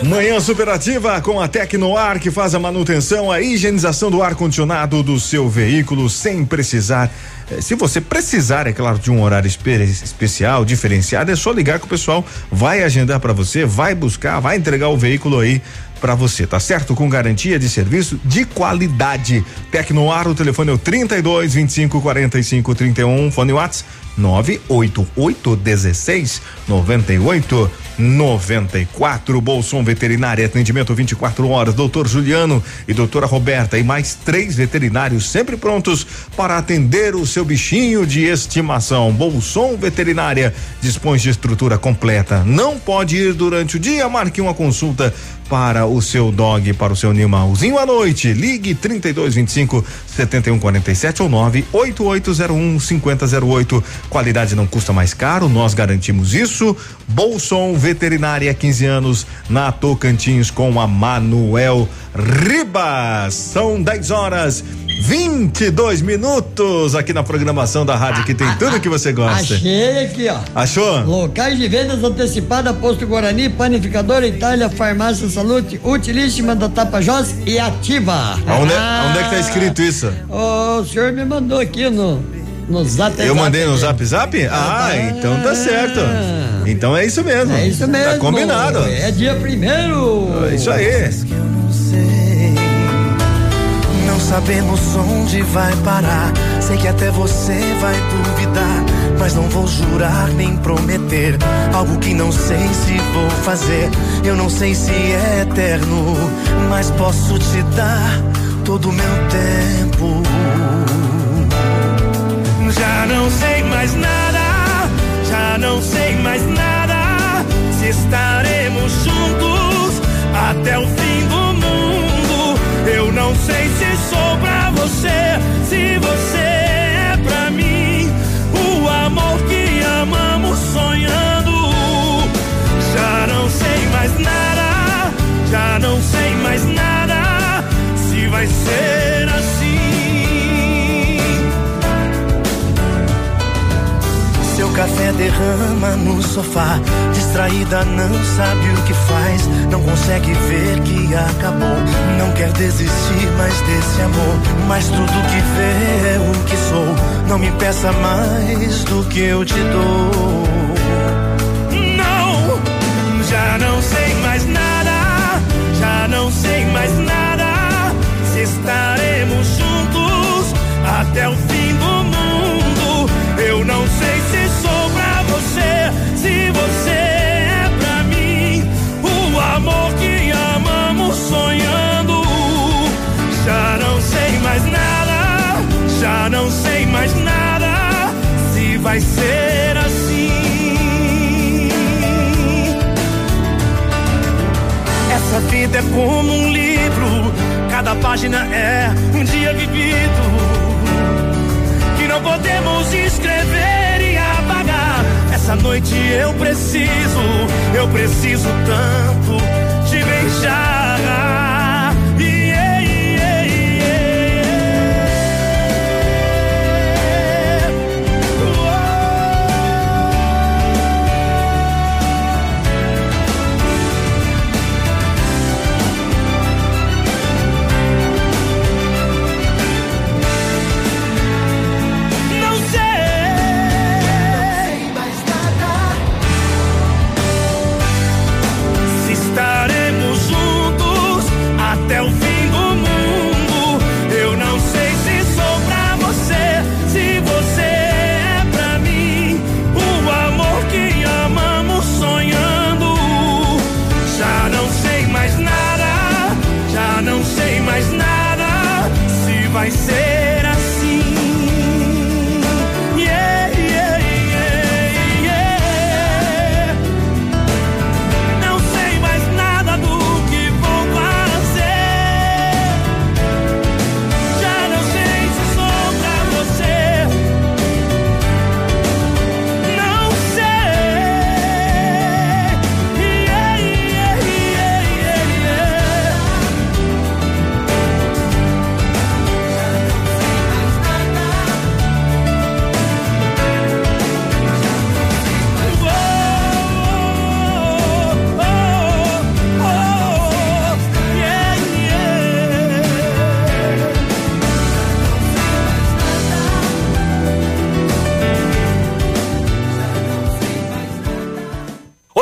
Manhã superativa com a Tecnoar que faz a manutenção, a higienização do ar-condicionado do seu veículo sem precisar. eh, Se você precisar, é claro, de um horário espe- especial, diferenciado, é só ligar que o pessoal vai agendar para você, vai buscar, vai entregar o veículo aí para você, tá certo? Com garantia de serviço de qualidade. Tecnoar, o telefone é o 32 25 45 31, fone WhatsApp 988 16 98 94. Bolson Veterinária, atendimento 24 horas. Doutor Juliano e doutora Roberta e mais três veterinários sempre prontos para atender o seu bichinho de estimação. Bolson Veterinária dispõe de estrutura completa. Não pode ir durante o dia, marque uma consulta para o seu dog, para o seu animalzinho à noite. Ligue 3225 7147 ou 98801 5008. Qualidade não custa mais caro, nós garantimos isso. Bolson Veterinária 15 anos na Tocantins com a Manuel Ribas. São 10 horas 22 minutos aqui na programação da rádio que tem tudo que você gosta. Achei aqui, ó. Achou? Locais de vendas antecipada, Posto Guarani, Panificadora Itália, Farmácia Salute, Utilíssima da Tapajós e Ativa. Onde, é- onde é que tá escrito isso? O senhor me mandou aqui no, no zap. Eu mandei no zap zap? Ah, então tá certo. Então é isso mesmo. É isso mesmo. Tá combinado. É dia primeiro. É isso aí. Sabemos onde vai parar. Sei que até você vai duvidar. Mas não vou jurar nem prometer algo que não sei se vou fazer. Eu não sei se é eterno, mas posso te dar todo o meu tempo. Já não sei mais nada, já não sei mais nada. Se estaremos juntos até o fim. Eu não sei se sou pra você, se você é pra mim. O amor que amamos sonhando. Já não sei mais nada, já não sei mais nada. Se vai ser café derrama no sofá. Distraída, não sabe o que faz. Não consegue ver que acabou. Não quer desistir mais desse amor. Mas tudo que vê é o que sou. Não me peça mais do que eu te dou. Não, já não sei mais nada. Já não sei mais nada. Se estaremos juntos até o fim mais nada, já não sei mais nada. Se vai ser assim. Essa vida é como um livro, cada página é um dia vivido que não podemos escrever e apagar. Essa noite eu preciso, eu preciso tanto te beijar.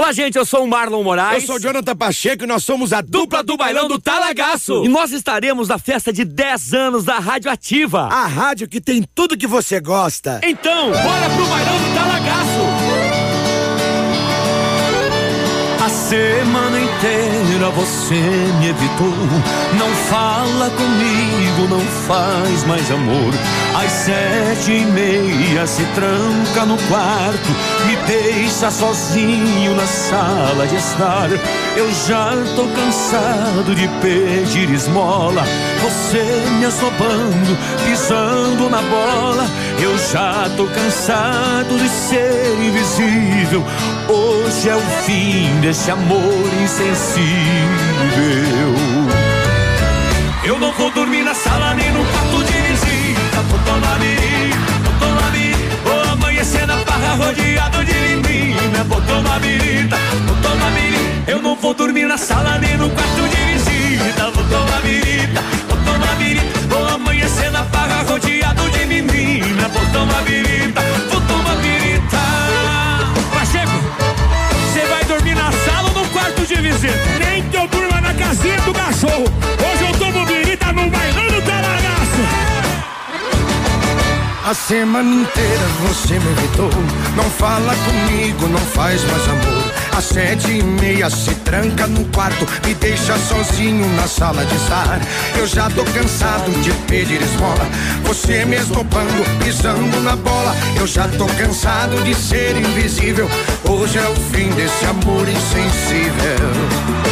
Olá, gente, eu sou o Marlon Moraes. Eu sou o Jonathan Pacheco e nós somos a dupla do bailão do Talagaço. E nós estaremos na festa de 10 anos da Rádio Ativa. A rádio que tem tudo que você gosta. Então, bora pro bailão do Talagaço. Semana inteira você me evitou. Não fala comigo, não faz mais amor. Às sete e meia se tranca no quarto, me deixa sozinho na sala de estar. Eu já tô cansado de pedir esmola. Você me assobando, pisando na bola. Eu já tô cansado de ser invisível. Hoje é o fim desse amor insensível. Eu não vou dormir na sala nem no quarto de visita. Vou tomar birita, vou tomar birita. Vou amanhecer na barra rodeado de menina. Vou tomar birita, semana inteira você me evitou. Não fala comigo, não faz mais amor. Às sete e meia se tranca no quarto, me deixa sozinho na sala de estar. Eu já tô cansado de pedir esmola. Você me esnobando, pisando na bola. Eu já tô cansado de ser invisível. Hoje é o fim desse amor insensível.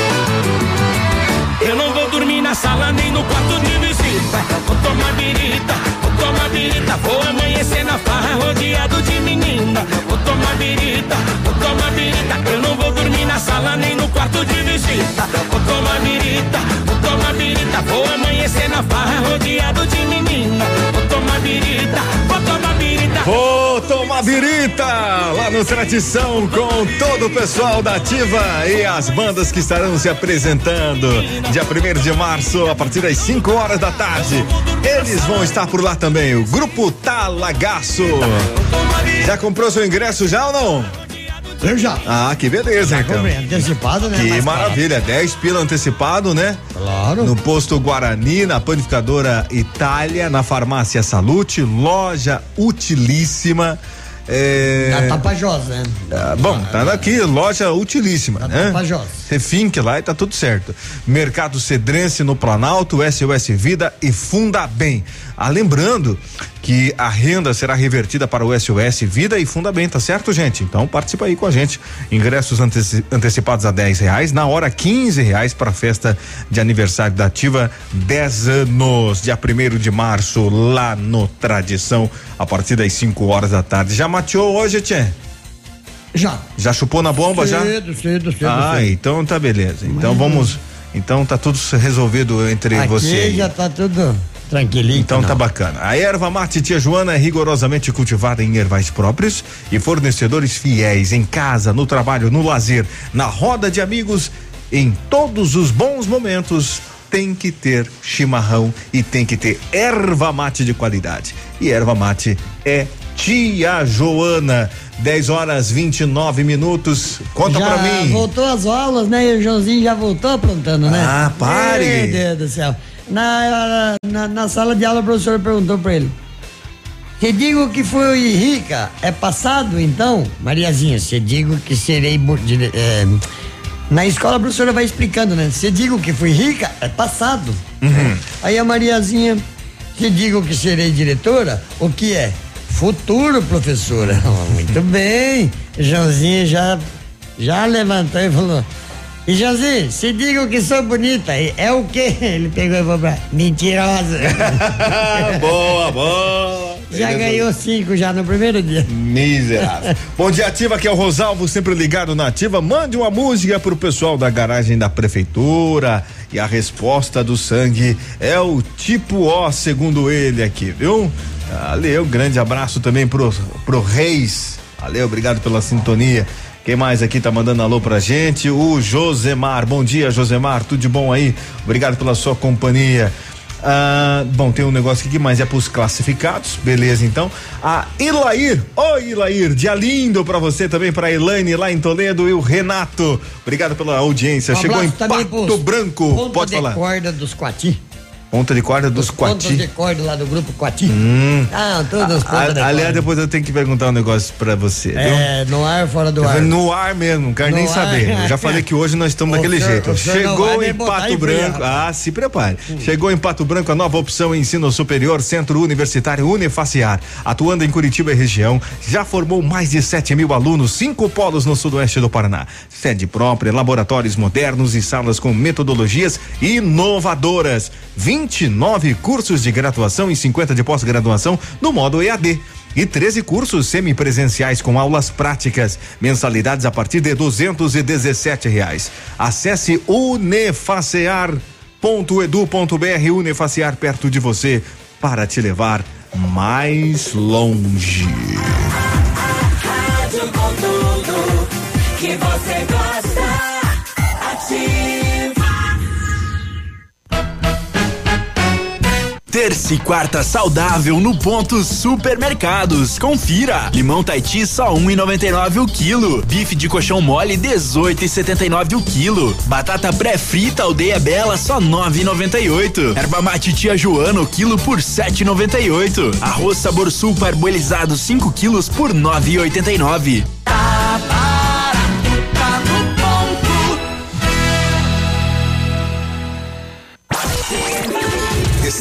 Eu não vou dormir na sala nem no quarto de visita. Vou tomar birita, tomar birita. Vou amanhecer na farra rodeado de menina. Vou tomar birita, vou tomar birita. Eu não vou dormir na sala nem no quarto de visita. Vou tomar birita, vou tomar birita. Vou amanhecer na farra rodeado de menina. Vou tomar birita, vou tomar birita. Vou tomar birita lá no Tradição com todo o pessoal da Ativa e as bandas que estarão se apresentando dia 1 de março a partir das 5 horas da tarde. Eles vão estar por lá também, o Grupo Talagaço. Já comprou seu ingresso já ou não? Já. Ah, que beleza, então. antecipado, né? Que maravilha, 10 pila antecipado, né? Claro. No posto Guarani, na panificadora Itália, na farmácia Salute, loja utilíssima. É... Da Tapajós, né? Ah, bom, tá aqui, loja utilíssima, né? Tapajós. Refink lá e tá tudo certo. Mercado Cedrense no Planalto, SOS Vida e Funda Bem. Ah, lembrando que a renda será revertida para o SOS Vida e Funda Bem, tá certo, gente? Então participa aí com a gente. Ingressos anteci- antecipados a 10 reais, na hora 15 reais para a festa de aniversário da Ativa, 10 anos, dia 1 de março, lá no Tradição, a partir das 5 horas da tarde. Já mateou hoje, Tchê? Já. Já chupou na bomba já? Cedo, cedo, cedo. Ah, cedo. então tá beleza. Então Mas- vamos. Então tá tudo resolvido entre Aqui você. já tá tudo tranquilinho. Então tá bacana. A erva mate tia Joana é rigorosamente cultivada em ervais próprios e fornecedores fiéis em casa, no trabalho, no lazer, na roda de amigos, em todos os bons momentos. Tem que ter chimarrão e tem que ter erva mate de qualidade. E erva mate é tia Joana. 10 horas 29 minutos. Conta já pra mim. voltou as aulas, né? E o Joãozinho já voltou aprontando, né? Ah, pare. Meu Deus do céu. Na, na, na sala de aula, o professor perguntou pra ele: Se digo que fui rica, é passado então? Mariazinha, se digo que serei. é, na escola a professora vai explicando, né? Se digo que fui rica, é passado. Uhum. Aí a Mariazinha, se digo que serei diretora, o que é? Futuro, professora. Oh, muito bem. Joãozinho já, já levantou e falou. E Joãozinho, se digo que sou bonita, é- o quê? Ele pegou e falou pra mentirosa. boa, boa. Já ganhou cinco já no primeiro dia. Miserável. Bom dia, Ativa, aqui é o Rosalvo, sempre ligado na Ativa. Mande uma música pro pessoal da garagem da prefeitura. E a resposta do sangue é o tipo O, segundo ele aqui, viu? Valeu, grande abraço também pro, pro Reis. Valeu, obrigado pela sintonia. Quem mais aqui tá mandando alô pra gente? O Josemar. Bom dia, Josemar. Tudo de bom aí? Obrigado pela sua companhia. Ah, bom, tem um negócio aqui, mas é pros classificados, beleza então. A Ilair, oi Ilair, dia lindo pra você também, pra Elaine lá em Toledo e o Renato. Obrigado pela audiência. Um Chegou em Pato Branco, pode de falar. corda dos Quati. Ponta de corda dos Quati. de corda lá do grupo Quati. Hum. Ah, todas as pontas de aliás, corda. depois eu tenho que perguntar um negócio pra você. viu? É, no ar, fora do ar. No ar mesmo, não quero No nem ar. saber. Eu já falei que hoje nós estamos O daquele senhor- jeito. Chegou em Pato Branco. Ah, se prepare. Chegou em Pato Branco a nova opção em ensino superior, Centro Universitário Unifaciar. Atuando em Curitiba e região, já formou mais de 7 mil alunos, cinco polos no sudoeste do Paraná. Sede própria, laboratórios modernos e salas com metodologias inovadoras. 29 cursos de graduação e 50 de pós-graduação no modo EAD e 13 cursos semipresenciais com aulas práticas. Mensalidades a partir de 217 reais. Acesse unefacear.edu.br Unefacear perto de você para te levar mais longe. Terça e quarta saudável no ponto supermercados. Confira. Limão Taiti só 1,99 o quilo. Bife de colchão mole 18,79 o quilo. Batata pré-frita aldeia bela só 9,98. Erva mate tia Joana o quilo por 7,98. Arroz sabor sul parboilizado 5 quilos por 9,89. Tá barato,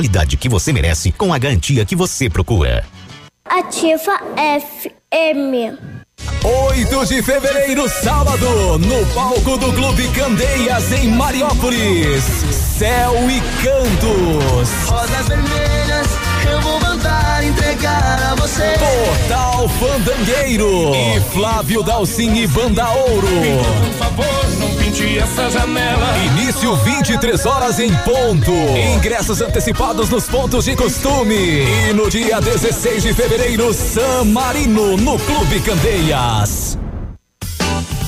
qualidade que você merece com a garantia que você procura. Ativa FM. 8 de fevereiro, sábado, no palco do Clube Candeias, em Mariópolis. Céu e Cantos. Rosas vermelhas, eu vou mandar entregar a você. Portal Fandangueiro. E Flávio Dalcin e Banda Ouro. Por favor, não pinte essa janela. Início 23 horas em ponto. Ingressos antecipados nos pontos de costume. E no dia 16 de fevereiro, San Marino, no Clube Candeias.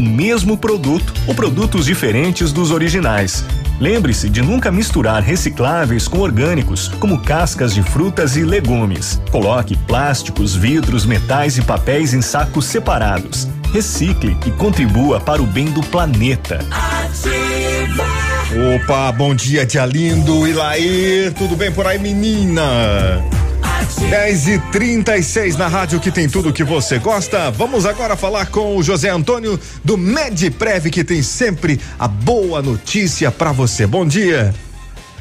mesmo produto ou produtos diferentes dos originais. Lembre-se de nunca misturar recicláveis com orgânicos, como cascas de frutas e legumes. Coloque plásticos, vidros, metais e papéis em sacos separados. recicle e contribua para o bem do planeta. Opa, bom dia, dia lindo, Ilair, tudo bem por aí, menina? 10 e 36 na rádio que tem tudo que você gosta. Vamos agora falar com o José Antônio do MedPrev, que tem sempre a boa notícia para você. Bom dia.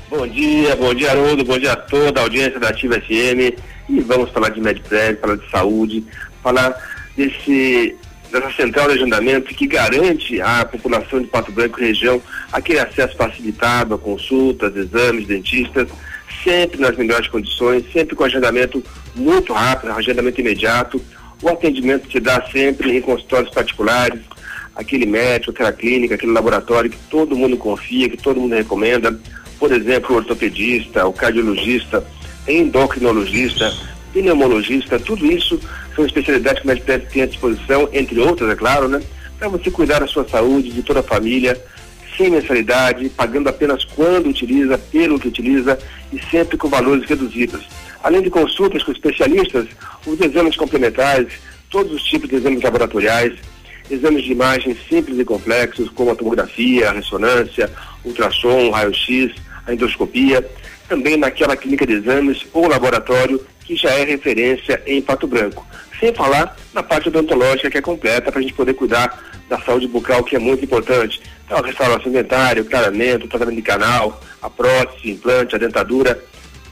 Bom dia, bom dia, Haroldo, bom dia a toda a audiência da Ativa FM. E vamos falar de MedPrev, falar de saúde, falar desse dessa central de agendamento que garante à população de Pato Branco e região aquele acesso facilitado a consultas, exames, dentistas, sempre nas melhores condições, sempre com agendamento muito rápido, agendamento imediato. O atendimento se dá sempre em consultórios particulares, aquele médico, aquela clínica, aquele laboratório que todo mundo confia, que todo mundo recomenda. Por exemplo, o ortopedista, o cardiologista, endocrinologista, pneumologista, tudo isso são especialidades que o médico tem à disposição, entre outras, é claro, né? Para você cuidar da sua saúde, de toda a família, sem mensalidade, pagando apenas quando utiliza, pelo que utiliza e sempre com valores reduzidos. Além de consultas com especialistas, os exames complementares, todos os tipos de exames laboratoriais, exames de imagem simples e complexos, como a tomografia, a ressonância, ultrassom, raio-x, a endoscopia, também naquela clínica de exames ou laboratório que já é referência em Pato Branco. Sem falar na parte odontológica que é completa para a gente poder cuidar da saúde bucal, que é muito importante. Então, a restauração dentária, o clareamento, tratamento de canal, a prótese, implante, a dentadura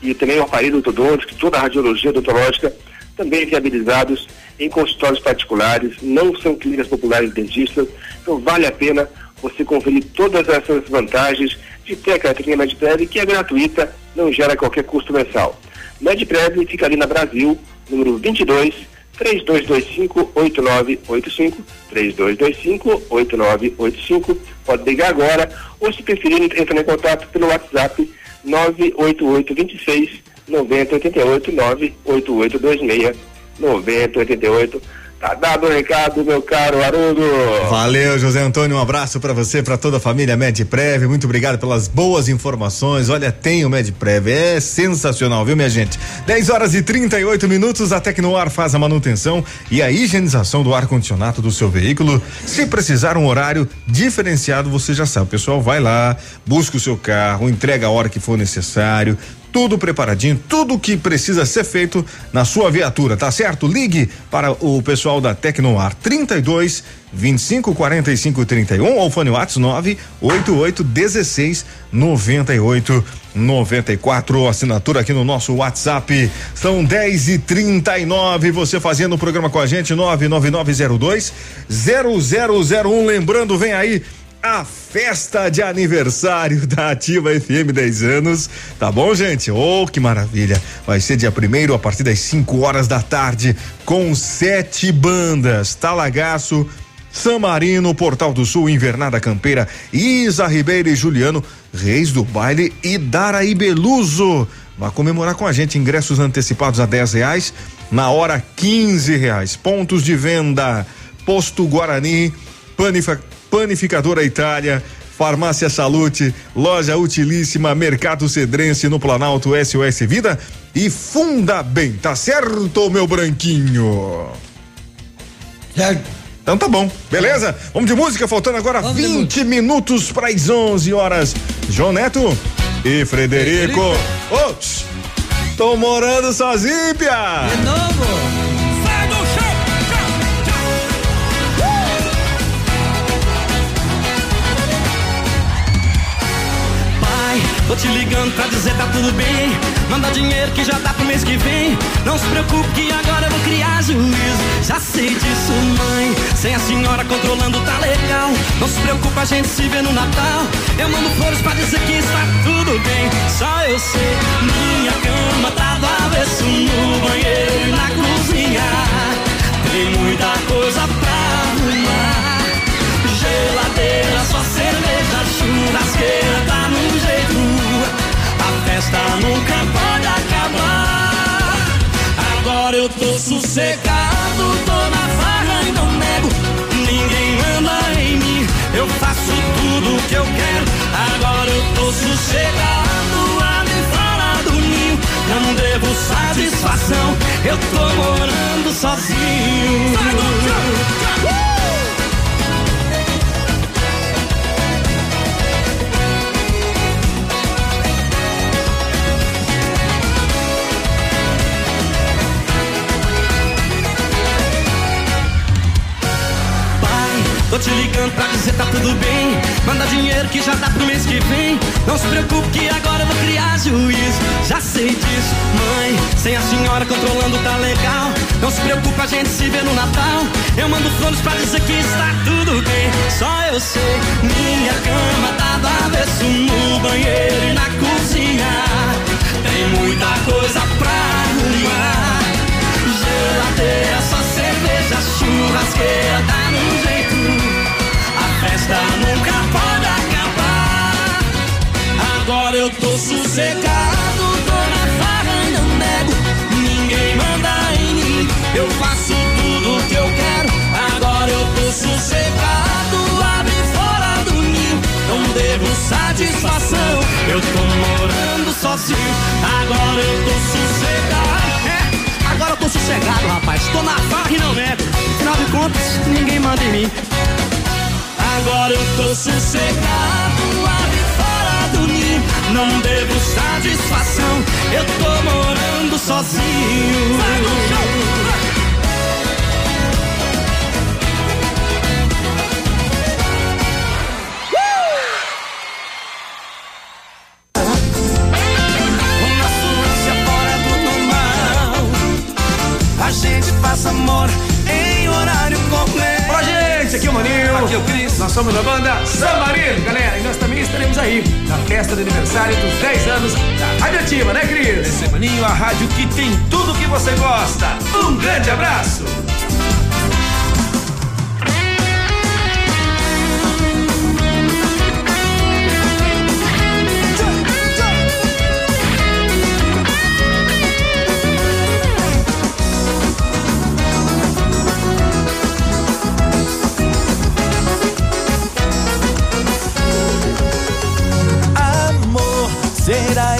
e também o aparelho ortodôntico, toda a radiologia odontológica, também viabilizados em consultórios particulares, não são clínicas populares dentistas, então vale a pena você conferir todas essas vantagens de ter a carteirinha MedPrev, que é gratuita, não gera qualquer custo mensal. MedPrev fica ali na Brasil, número 22, 3225-8985, 3225-8985, pode ligar agora, ou se preferir, entrar em contato pelo WhatsApp 988 26 9088 988 26 9088 Tá dado o recado, meu caro Haroldo. Valeu, José Antônio. Um abraço para você, para toda a família MedPrev. Muito obrigado pelas boas informações. Olha, tem o MedPrev. É sensacional, viu, minha gente? 10 horas e 38 minutos. A Tecnoar faz a manutenção e a higienização do ar-condicionado do seu veículo. Se precisar um horário diferenciado, você já sabe. O pessoal vai lá, busca o seu carro, entrega a hora que for necessário tudo preparadinho, tudo que precisa ser feito na sua viatura, tá certo? Ligue para o pessoal da Tecnoar 32 25 45 31 ou fone WhatsApp 9 88 16 98 94. Assinatura aqui no nosso WhatsApp. São 10 e 39 Você fazendo o programa com a gente, 99902 0001. Lembrando, vem aí a festa de aniversário da Ativa FM 10 anos. Tá bom, gente? Oh, que maravilha! Vai ser dia primeiro a partir das 5 horas da tarde com sete bandas: Talagaço, San Marino, Portal do Sul, Invernada Campeira, Isa Ribeiro e Juliano, Reis do Baile e Daraí Beluso. Vai comemorar com a gente ingressos antecipados a 10 reais, na hora 15 reais. Pontos de venda: Posto Guarani, Panifa Panificadora Itália, Farmácia Salute, Loja Utilíssima, Mercado Cedrense no Planalto SOS Vida e Funda Bem, tá certo, meu branquinho? Certo. Então tá bom, beleza? Vamos de música, faltando agora Vamos 20 minutos para as 11 horas. João Neto e Frederico. Ops! Tô morando sozinho, Pia! De novo! Tô te ligando pra dizer tá tudo bem. Manda dinheiro que já dá pro mês que vem. Não se preocupe que agora eu vou criar juízo. Já sei disso, mãe. Sem a senhora controlando tá legal. Não se preocupe, a gente se vê no Natal. Eu mando flores pra dizer que está tudo bem. Só eu sei, minha cama tá do avesso no banheiro e na cozinha. Tem muita coisa pra arrumar. Geladeira, só cerveja, churrasqueira, festa nunca pode acabar. Agora eu tô sossegado, tô na farra e não nego. Ninguém manda em mim, eu faço tudo que eu quero. Agora eu tô sossegado, ali fora do ninho. Não devo satisfação, eu tô morando sozinho. Dizer tá tudo bem. Manda dinheiro que já dá pro mês que vem. Não se preocupe que agora eu vou criar juízo. Já sei disso, mãe. Sem a senhora controlando tá legal. Não se preocupe, a gente se vê no Natal. Eu mando flores pra dizer que está tudo bem. Só eu sei, minha cama tá do avesso no banheiro e na cozinha. Tem muita coisa pra arrumar. Geladeira, só cerveja, churrasqueira, dá no jeito. Festa nunca pode acabar. Agora eu tô sossegado, tô na farra e não nego. Ninguém manda em mim, eu faço tudo que eu quero. Agora eu tô sossegado, abre fora do ninho. Não devo satisfação, eu tô morando sozinho. Agora eu tô sossegado. É, agora eu tô sossegado, rapaz. Tô na farra e não nego. Afinal de contas, ninguém manda em mim. Agora eu tô sossegado, abre fora do ninho. Não devo satisfação, eu tô morando sozinho. Vai no show! A gente faz amor em horário completo. Olá, gente, aqui é o Maninho. Aqui é o Cris. Nós somos a banda San Marino, galera. E nós também estaremos aí na festa de aniversário dos 10 anos da Rádio Ativa, né, Cris? Esse Maninho, a rádio que tem tudo que você gosta. Um grande abraço.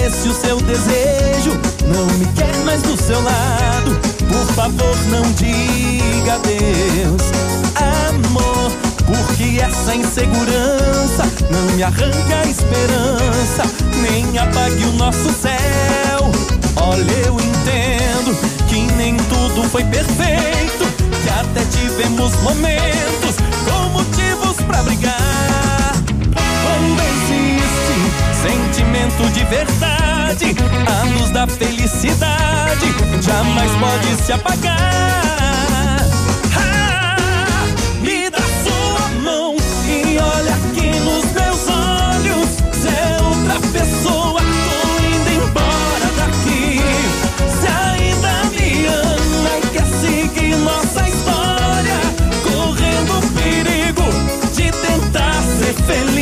Esse o seu desejo? Não me quer mais do seu lado. Por favor, não diga adeus. Amor, porque essa insegurança não me arranca a esperança, nem apague o nosso céu. Olha, eu entendo que nem tudo foi perfeito, que até tivemos momentos sentimento de verdade, a luz da felicidade jamais pode se apagar. Ah, me dá sua mão e olha aqui nos meus olhos. Se é outra pessoa, tô indo embora daqui. Se ainda me ama e quer seguir nossa história, correndo o perigo de tentar ser feliz.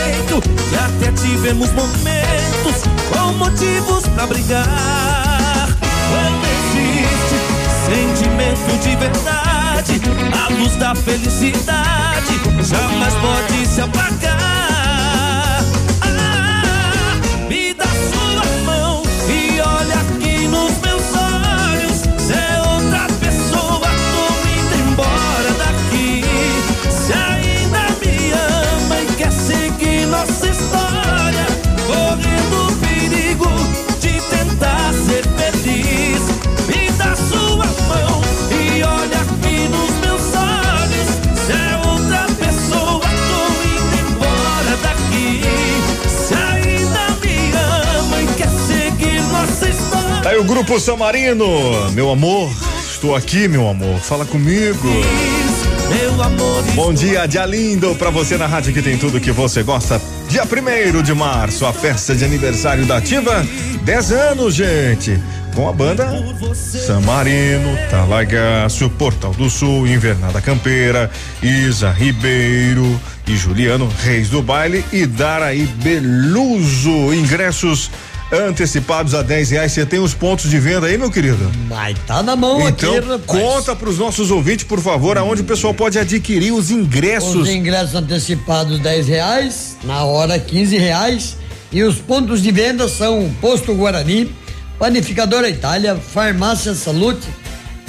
Perfeito. Que até tivemos momentos com motivos pra brigar. Quando existe sentimento de verdade, a luz da felicidade jamais pode se apagar. Grupo São Marino, meu amor. Estou aqui, meu amor. Fala comigo. Bom dia, dia lindo pra você na rádio que tem tudo que você gosta. Dia 1 de março, a festa de aniversário da Ativa. 10 anos, gente. Com a banda San Marino, Talagaço, Portal do Sul, Invernada Campeira, Isa Ribeiro e Juliano Reis do Baile e Daraí Beluso. Ingressos antecipados a 10 reais. Você tem os pontos de venda aí, meu querido? Vai tá na mão então, aqui, rapaz. conta pros nossos ouvintes, por favor, aonde o pessoal pode adquirir os ingressos. Os ingressos antecipados 10 reais, na hora 15 reais. E os pontos de venda são Posto Guarani, Panificadora Itália, Farmácia Salute,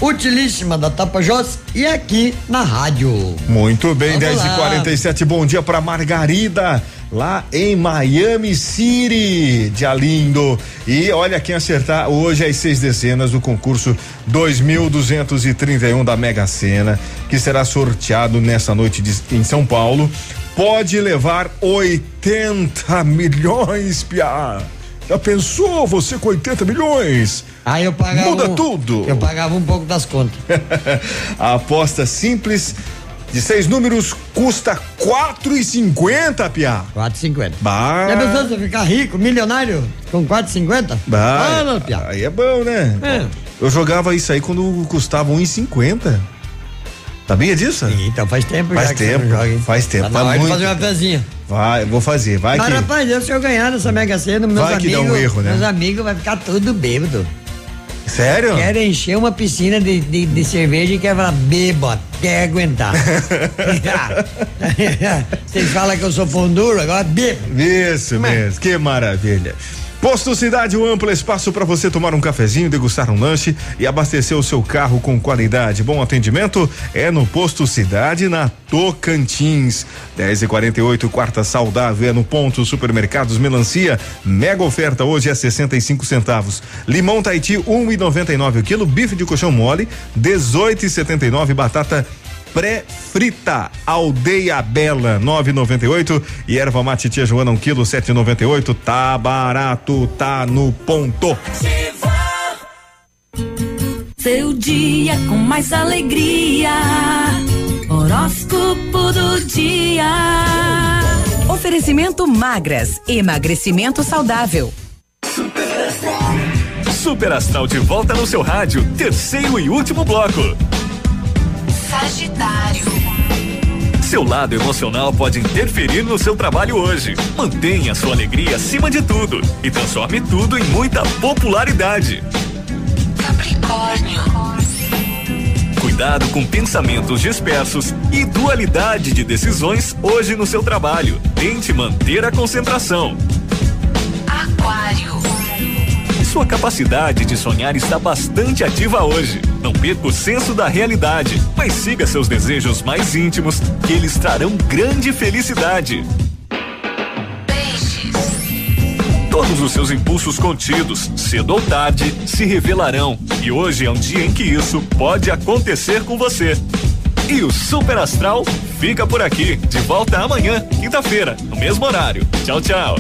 Utilíssima da Tapajós e aqui na rádio. Muito bem, Vamos 10 lá. e 47 bom dia pra Margarida, lá em Miami City, dia lindo. E olha quem acertar hoje as seis dezenas do concurso 2231 da Mega Sena, que será sorteado nessa noite de- em São Paulo. Pode levar 80 milhões, Pia. Já pensou você com 80 milhões? Aí eu pagava. Muda um- tudo. Eu pagava um pouco das contas. A aposta simples de seis números custa quatro e cinquenta, Pia. Quatro e cinquenta. Bah. Já pensou você ficar rico, milionário, com 4,50? Bah, Fala, Pia. aí é bom, né? É. Eu jogava isso aí quando custava 1,50. Sabia disso? Então faz tempo Faz já tempo, não joga, faz tempo. Tá faz de muito fazer uma tempo. pezinha. Vai, vou fazer, vai Mas, que. rapaz, eu, se eu ganhar nessa Mega Sena, meus Vai amigos. um erro, né? Meus amigos vai ficar tudo bêbado. Sério? Quero encher uma piscina de, de, de cerveja e quer falar, beba, quer aguentar. Vocês falam que eu sou pão duro, agora beba. Isso mesmo, que maravilha. Posto Cidade, um amplo espaço para você tomar um cafezinho, degustar um lanche e abastecer o seu carro com qualidade. Bom atendimento é no Posto Cidade, na Tocantins. 10 e 48 quarta saudável é no ponto Supermercados Melancia. Mega oferta hoje é 65 centavos. Limão Taiti, 1,99 o quilo. Bife de colchão mole, 18,79. Batata pré-frita. Aldeia Bela, 9,98 e erva mate tia Joana, um quilo, 7,98. Tá barato, tá no ponto. Seu dia com mais alegria. Horóscopo do dia. Oferecimento magras, emagrecimento saudável. Super Astral de volta no seu rádio, terceiro e último bloco. Sagitário. Seu lado emocional pode interferir no seu trabalho hoje. Mantenha sua alegria acima de tudo e transforme tudo em muita popularidade. Capricórnio. Cuidado com pensamentos dispersos e dualidade de decisões hoje no seu trabalho. Tente manter a concentração. Aquário. Sua capacidade de sonhar está bastante ativa hoje. Não perca o senso da realidade, mas siga seus desejos mais íntimos, que eles trarão grande felicidade. Todos os seus impulsos contidos, cedo ou tarde, se revelarão. E hoje é um dia em que isso pode acontecer com você. E o Super Astral fica por aqui. De volta amanhã, quinta-feira, no mesmo horário. Tchau, tchau.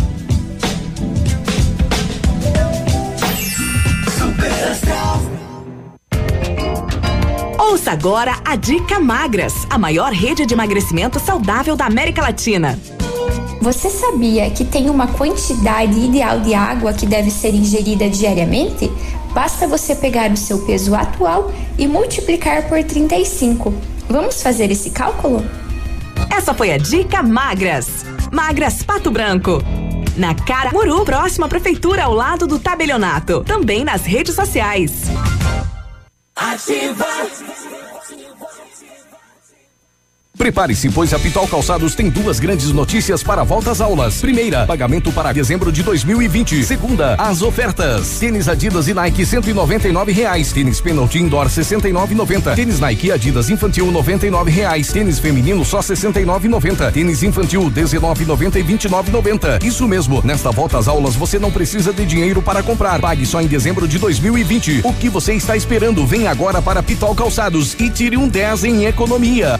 Ouça agora a Dica Magras, a maior rede de emagrecimento saudável da América Latina. Você sabia que tem uma quantidade ideal de água que deve ser ingerida diariamente? Basta você pegar o seu peso atual e multiplicar por 35. Vamos fazer esse cálculo? Essa foi a Dica Magras. Magras Pato Branco. Na Cara Muru, próxima prefeitura ao lado do tabelionato. Também nas redes sociais. Ativa. Prepare-se, pois a Pitol Calçados tem duas grandes notícias para volta às aulas. Primeira, pagamento para dezembro de 2020. Segunda, as ofertas. Tênis Adidas e Nike 199 reais. Tênis Penalty Indoor 69,90. Tênis Nike Adidas Infantil 99 reais. Tênis feminino só 69,90. Tênis infantil 19,90 e 29,90. Isso mesmo. Nesta volta às aulas você não precisa de dinheiro para comprar. Pague só em dezembro de 2020. O que você está esperando? Vem agora para Pitol Calçados e tire um 10 em economia.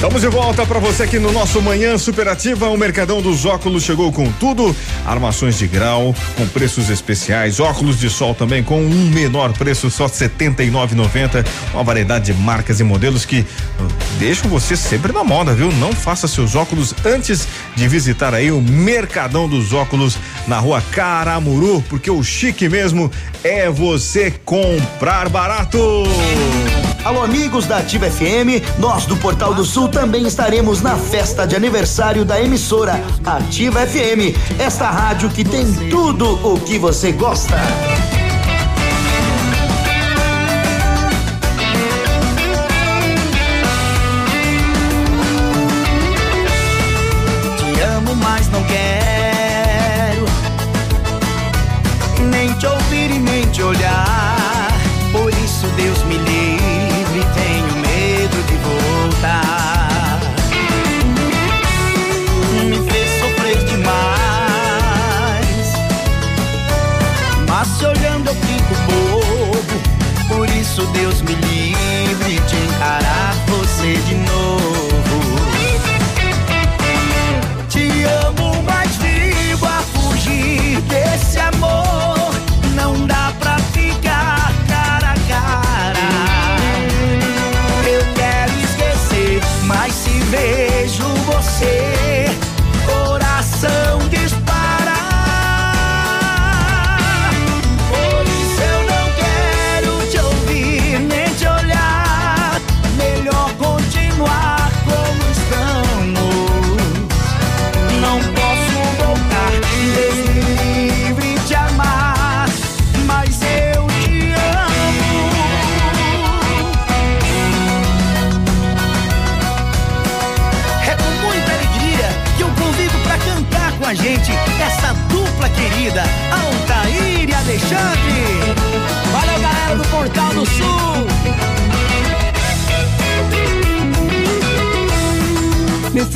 Estamos de volta para você aqui no nosso Manhã Superativa. O Mercadão dos Óculos chegou com tudo: armações de grau com preços especiais, óculos de sol também com um menor preço, só R$ 79,90. Uma variedade de marcas e modelos que uh, deixam você sempre na moda, viu? Não faça seus óculos antes de visitar aí o Mercadão dos Óculos na rua Caramuru, porque o chique mesmo é você comprar barato. Alô, amigos da Ativa FM, nós do Portal do Sul também estaremos na festa de aniversário da emissora Ativa FM, esta rádio que tem tudo o que você gosta.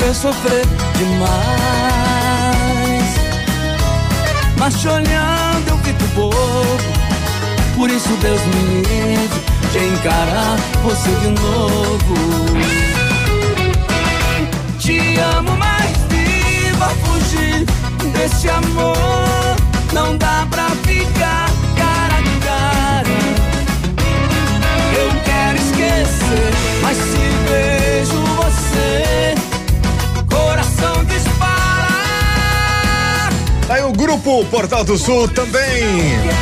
Fez sofrer demais. Mas te olhando eu fico bobo. Por isso Deus me livre de encarar você de novo. Te amo, mas viva fugir desse amor. Não dá pra ficar cara a cara. Eu quero esquecer, mas se vejo você, coração dispara. Aí o grupo Portal do Sul também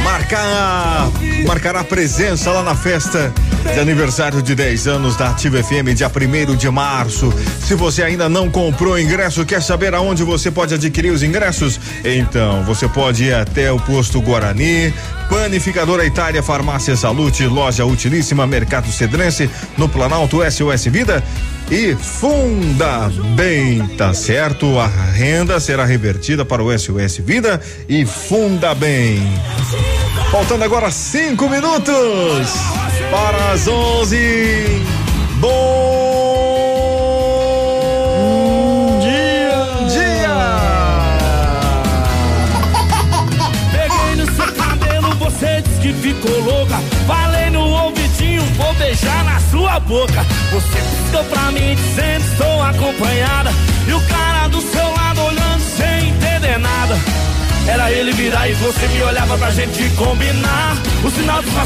marcar, marcará presença lá na festa de aniversário de 10 anos da Ativa FM, dia 1 de março. Se você ainda não comprou ingresso, quer saber aonde você pode adquirir os ingressos? Então, você pode ir até o posto Guarani, Panificadora Itália, Farmácia Salute, Loja Utilíssima, Mercado Cedrense, no Planalto SOS Vida e Funda Bem, tá certo? A renda será revertida para o SOS Vida e Funda Bem. Faltando agora cinco minutos para as onze. Bom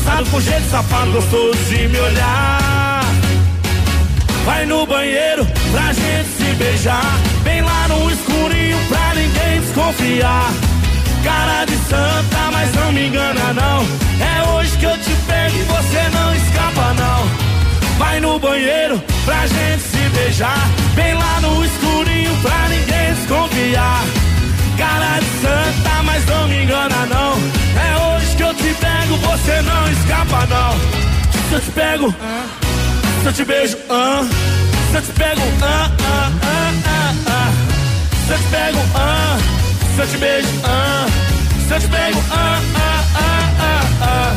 disfarçado com jeito safado, gostoso de me olhar. Vai no banheiro pra gente se beijar. Bem lá no escurinho pra ninguém desconfiar. Cara de santa, mas não me engana não. É hoje que eu te pego e você não escapa não. Vai no banheiro pra gente se beijar. Bem lá no escurinho pra ninguém desconfiar. Cara de santa, mas não me engana não. É hoje te pego, você não escapa não. Se eu te pego, se eu te beijo, ah. Se eu te pego, ah, ah, ah, ah, ah. Se eu te pego, ah. Se eu te beijo, ah. Se eu te pego, ah, ah, ah, ah, ah.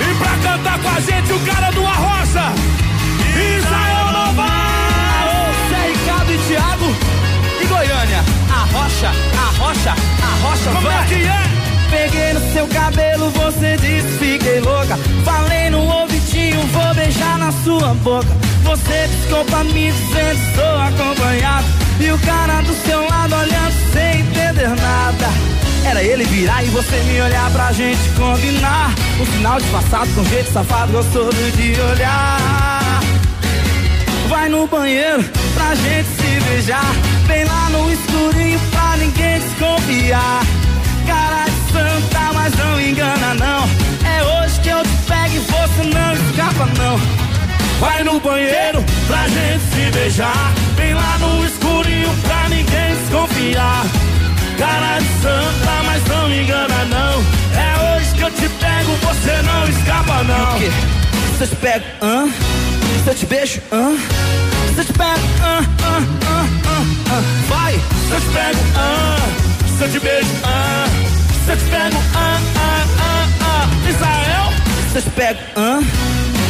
E pra cantar com a gente o cara do Arrocha, Israel. Zé Ricardo e Thiago e Goiânia. Arrocha, arrocha, arrocha, Como vai. é que é? Peguei no seu cabelo, você disse fiquei louca. Falei no ouvidinho, vou beijar na sua boca. Você pra mim dizendo estou acompanhado. E o cara do seu lado olhando sem entender nada. Era ele virar e você me olhar pra gente combinar. Um sinal disfarçado com jeito safado, gostoso de olhar. Vai no banheiro pra gente se beijar. Vem lá no escurinho pra ninguém desconfiar. Mas não engana não. É hoje que eu te pego e você não escapa não. Vai no banheiro pra gente se beijar. Vem lá no escurinho pra ninguém desconfiar. Cara de santa, mas não me engana não. É hoje que eu te pego, você não escapa não. Se eu te pego, hã? Se eu te beijo, hã? Se eu te pego, hã? Hã? Hã? Hã? Hã? Vai! Se eu te pego, ah, se eu te beijo, ah, te pego, ah, ah, ah, ah. Israel, te pego, hã?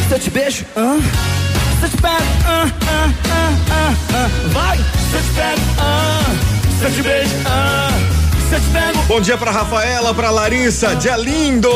Se eu te beijo, eu te pego, hã? Hã? Hã? Hã? Hã? Vai! te pego, ah, se eu te beijo, ah, Bom dia para Rafaela, para Larissa, dia lindo.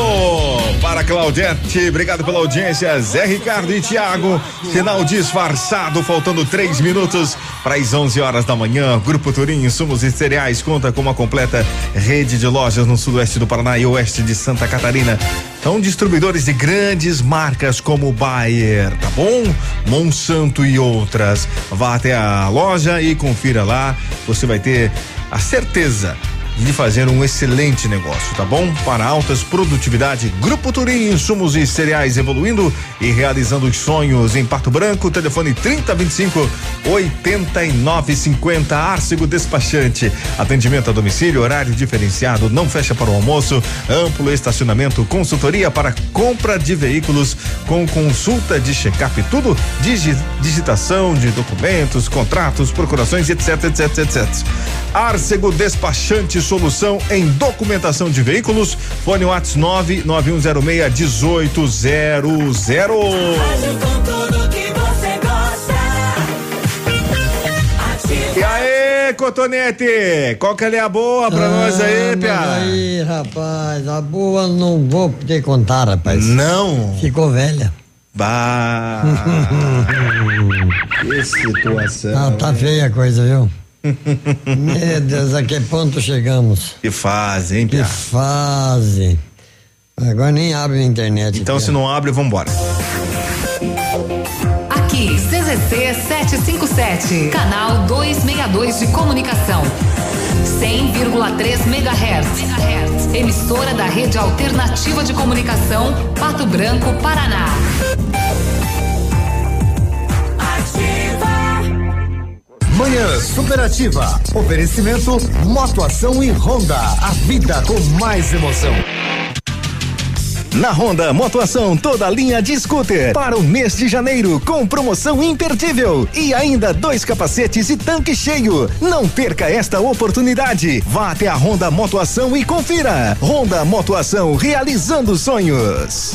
Para Claudete, obrigado pela audiência. Zé Ricardo e Tiago, sinal disfarçado, faltando três minutos para as 11 horas da manhã. Grupo Turim, insumos e cereais conta com uma completa rede de lojas no sudoeste do Paraná e oeste de Santa Catarina. São distribuidores de grandes marcas como Bayer, tá bom? Monsanto e outras. Vá até a loja e confira lá. Você vai ter a certeza de fazer um excelente negócio, tá bom? Para altas produtividade, Grupo Turim, insumos e cereais evoluindo e realizando os sonhos em Pato Branco, telefone 3025 8950, Arcego Despachante. Atendimento a domicílio, horário diferenciado, não fecha para o almoço, amplo estacionamento, consultoria para compra de veículos com consulta de check-up, tudo digi digitação de documentos, contratos, procurações, etc, etc, etc. Arcego Despachante solução em documentação de veículos. Fone Whats 99106 1800. E aí, Cotonete? Qual que é a boa pra nós aí, Ah, Pia? Aí, rapaz, a boa não vou poder contar, rapaz. Não? Ficou velha. Bah. que situação. Ah, tá feia a coisa, viu? Meu Deus, a que ponto chegamos? Que fase, hein, Que Pia? fase. Agora nem abre a internet. Então, se não abre, vambora. Aqui, CZC 757, canal 262 de comunicação. 100,3 MHz. Emissora da Rede Alternativa de Comunicação, Pato Branco, Paraná. Manhã Superativa. Oferecimento Motoação e Honda. A vida com mais emoção. Na Honda Motoação, toda linha de scooter para o mês de janeiro com promoção imperdível e ainda dois capacetes e tanque cheio. Não perca esta oportunidade. Vá até a Honda Motoação e confira. Honda Motoação realizando sonhos.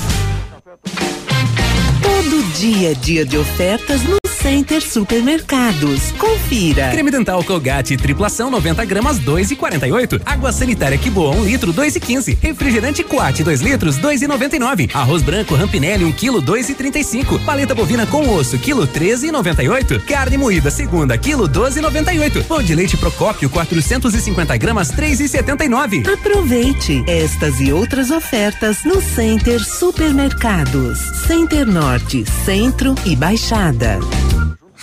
Todo dia é dia de ofertas no Center Supermercados. Confira. Creme dental Colgate triplação 90 gramas 2,48. Água sanitária que boa 1 litro 2,15. Refrigerante Coate 2 litros 2,99. Arroz branco Rampinelli 1 quilo 2,35. Paleta bovina com osso quilo 13,98. Carne moída segunda quilo 12,98. Pão de leite Procópio 450 gramas 3,79. Aproveite estas e outras ofertas no Center Supermercados. Center Norte, Centro e Baixada.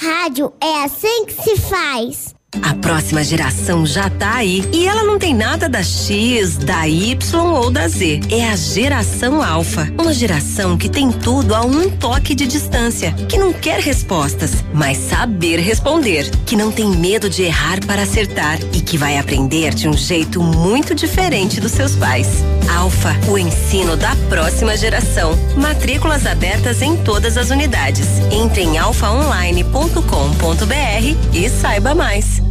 Rádio é assim que se faz. A próxima geração já tá aí e ela não tem nada da X, da Y ou da Z. É a geração Alfa, uma geração que tem tudo a um toque de distância, que não quer respostas, mas saber responder, que não tem medo de errar para acertar e que vai aprender de um jeito muito diferente dos seus pais. Alfa, o ensino da próxima geração. Matrículas abertas em todas as unidades. Entre em alfaonline.com.br e saiba mais.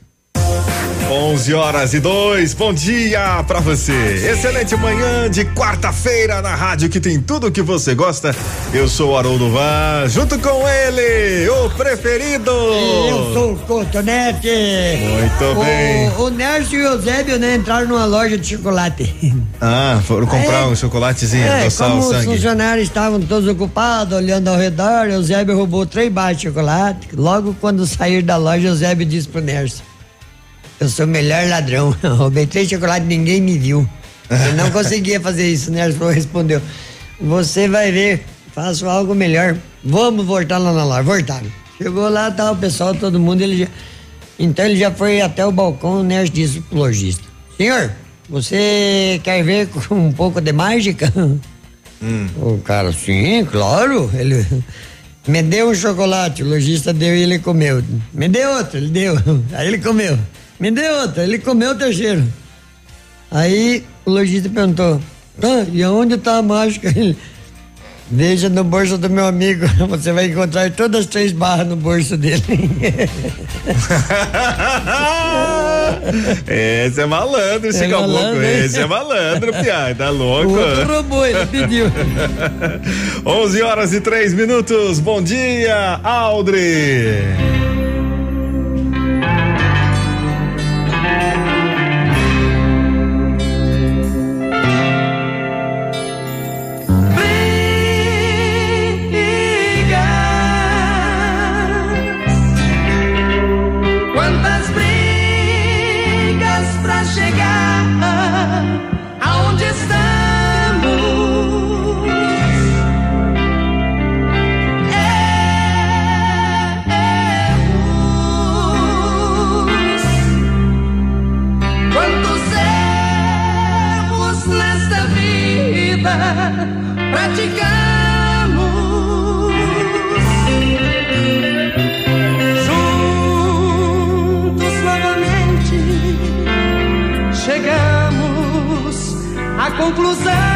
11 horas e dois, bom dia pra você. Excelente manhã de quarta-feira na rádio que tem tudo o que você gosta. Eu sou o Haroldo Van, junto com ele, o preferido. Eu sou o Cotonete. Muito o, bem. O Nércio e o Eusébio, né, entraram numa loja de chocolate. Ah, foram comprar É. um chocolatezinho, É, adoçar como o os sangue. funcionários estavam todos ocupados, olhando ao redor, o Eusébio roubou três barras de chocolate. Logo quando sair da loja, o Eusébio disse pro Nércio: Eu sou o melhor ladrão. Roubei três chocolates e ninguém me viu. Eu não conseguia fazer isso. Nércio falou- respondeu: Você vai ver, faço algo melhor. Vamos voltar lá na loja. Voltaram. Chegou lá, tava o pessoal, todo mundo. Ele já... Então ele já foi até o balcão. O Nércio disse pro lojista: Senhor, você quer ver um pouco de mágica? O cara, sim, claro. Ele me deu um chocolate, o lojista deu e ele comeu. Me deu outro, ele deu. Aí ele comeu. Me deu outro, ele comeu o terceiro. Aí o lojista perguntou: ah, e aonde tá a mágica? Ele, Veja no bolso do meu amigo, você vai encontrar todas as três barras no bolso dele. Esse é malandro, esse É caboclo. malandro? Esse é malandro, piá. Tá louco? O outro roubou, ele pediu. 11 horas e três minutos. Bom dia, Aldri. Conclusão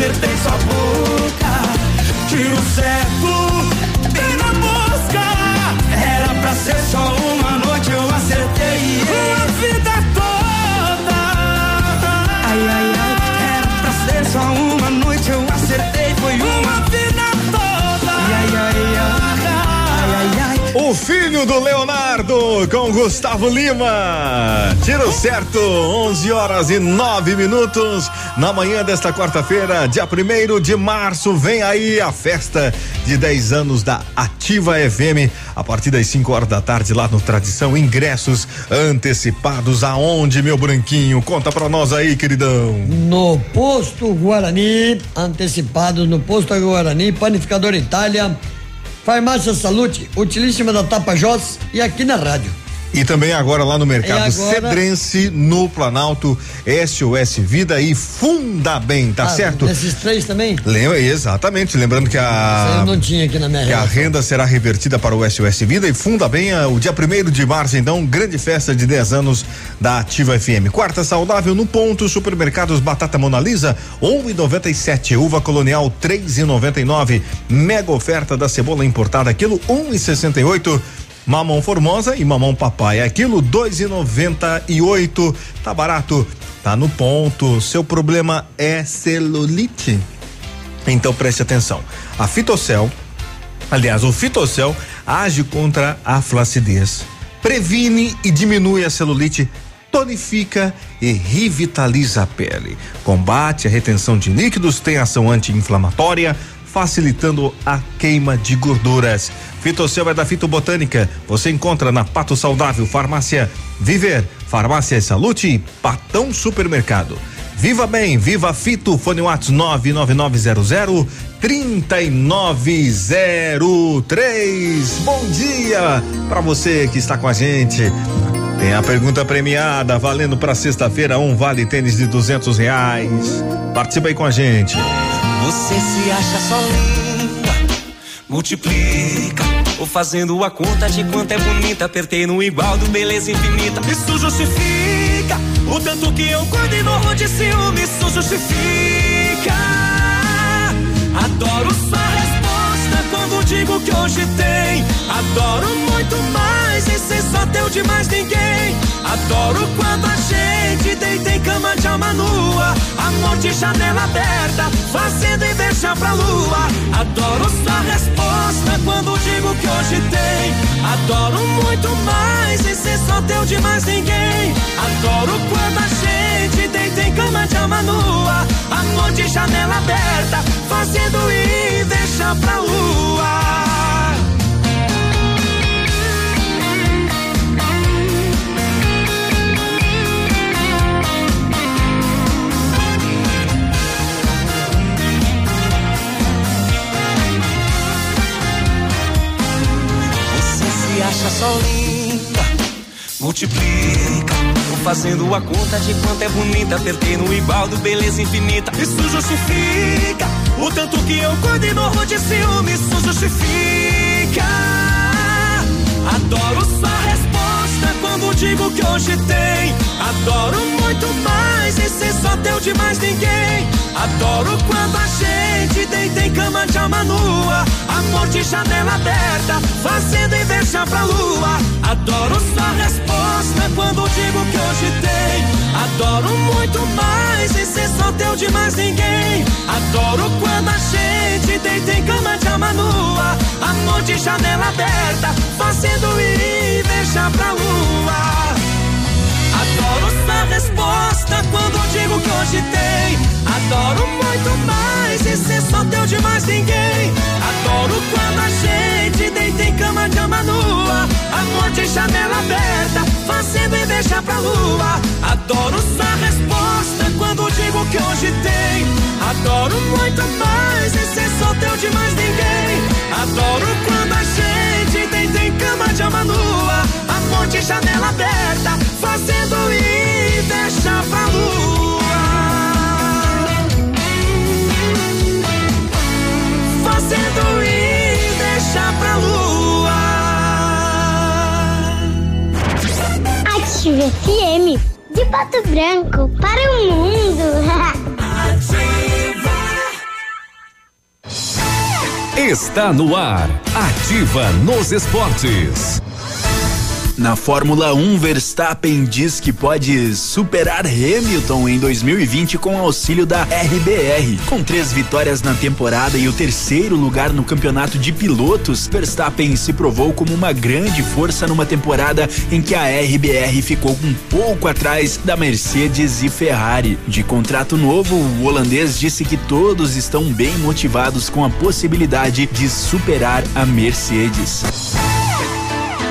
acertei sua boca. Tiro certo, bem na mosca. Era pra ser só uma noite, eu acertei. Uma vida toda. Ai, ai, ai. Era pra ser só uma noite, eu acertei. Foi uma vida toda. Ai, ai, ai. Ai, ai, ai. O filho do Leonardo com Gustavo Lima. Tiro certo, 11 horas e 9 minutos. Na manhã desta quarta-feira, dia 1 de março, vem aí a festa de 10 anos da Ativa FM. A partir das 5 horas da tarde, lá no Tradição, ingressos antecipados. Aonde, meu branquinho? Conta pra nós aí, queridão. No posto Guarani, antecipado no posto Guarani, panificador Itália, farmácia Salute, utilíssima da Tapajós e aqui na rádio. E também agora lá no mercado agora- Cedrense, no Planalto, SOS Vida e Fundabem, tá Ah, certo? Nesses três também? Lembra, exatamente, lembrando que a não tinha aqui na minha que a renda será revertida para o SOS Vida e funda bem ah, o dia 1 de março, então, grande festa de 10 anos da Ativa FM. Quarta saudável no ponto, supermercados Batata Mona Lisa, 1,97, uva colonial 3,99, mega oferta da cebola importada, quilo 1,68. Mamão Formosa e mamão papai, aquilo 2,98. Tá barato, tá no ponto. Seu problema é celulite? Então preste atenção. A Fitocel, aliás, o Fitocel age contra a flacidez, previne e diminui a celulite, tonifica e revitaliza a pele, combate a retenção de líquidos, tem ação anti-inflamatória, facilitando a queima de gorduras. Fitocel é da Fitobotânica. Você encontra na Pato Saudável, Farmácia Viver, Farmácia Salute e Patão Supermercado. Viva bem, viva Fito, fone Whats 99900 3903. Bom dia para você que está com a gente. Tem a pergunta premiada valendo para sexta-feira um vale tênis de duzentos reais. Participa aí com a gente. Você se acha só linda, multiplica. Ou fazendo a conta de quanto é bonita, apertei no igual do beleza infinita. Isso justifica O tanto que eu cuido e morro de ciúme, isso justifica. Adoro sua resposta quando digo que hoje tem. Adoro muito mais e ser só teu de mais ninguém. Adoro quando a gente deita em cama de alma nua. Amor de janela aberta, fazendo inveja pra lua. Adoro sua resposta quando digo que hoje tem. Adoro muito mais e ser só teu de mais ninguém. Adoro quando a gente deita em cama de alma nua. Amor de janela aberta, fazendo inveja pra lua. Acha só linda, multiplica. Tô fazendo a conta de quanto é bonita, apertei no embaldo, beleza infinita. Isso justifica o tanto que eu cuido e morro de ciúme. Isso justifica. Adoro sua resposta quando digo que hoje tem. Adoro muito mais e ser só teu de mais ninguém. Adoro quando a gente deita em cama de alma nua. Amor de janela aberta, fazendo inveja pra lua. Adoro sua resposta quando digo que hoje tem. Adoro muito mais e ser só teu de mais ninguém. Adoro quando a gente deita em cama de alma nua. Amor de janela aberta, fazendo inveja pra lua. Sua resposta quando digo que hoje tem. Adoro muito mais e ser só teu de mais ninguém. Adoro quando a gente deita em cama de ama nua. Amor de janela aberta, fazendo inveja pra lua. Adoro sua resposta quando digo que hoje tem. Adoro muito mais e ser só teu de mais ninguém. Adoro quando a gente deita em cama de ama nua. Amor de janela aberta, Pato Branco para o mundo. Está no ar. Ativa nos esportes. Na Fórmula 1, Verstappen diz que pode superar Hamilton em 2020 com auxílio da RBR. Com três vitórias na temporada e o terceiro lugar no campeonato de pilotos, Verstappen se provou como uma grande força numa temporada em que a RBR ficou um pouco atrás da Mercedes e Ferrari. De contrato novo, o holandês disse que todos estão bem motivados com a possibilidade de superar a Mercedes.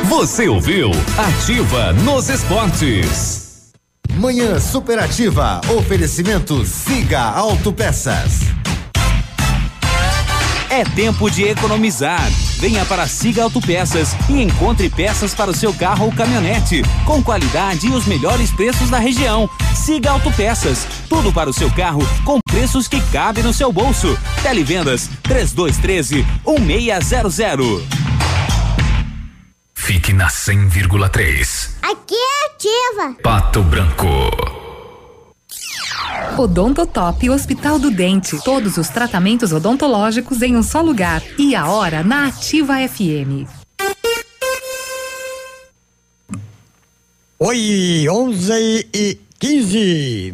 Você ouviu Ativa nos esportes. Manhã Superativa. Oferecimento Siga Autopeças. É tempo de economizar. Venha para Siga Autopeças e encontre peças para o seu carro ou caminhonete, com qualidade e os melhores preços da região. Siga Autopeças, tudo para o seu carro com preços que cabem no seu bolso. Televendas 3213 1600. Fique na 100,3. Aqui é ativa. Pato Branco. Odontotop Hospital do Dente. Todos os tratamentos odontológicos em um só lugar. E a hora na Ativa FM. Oi, 11 e 15.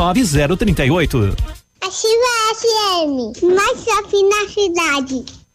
9038. Ativa FM. Mais shopping na cidade.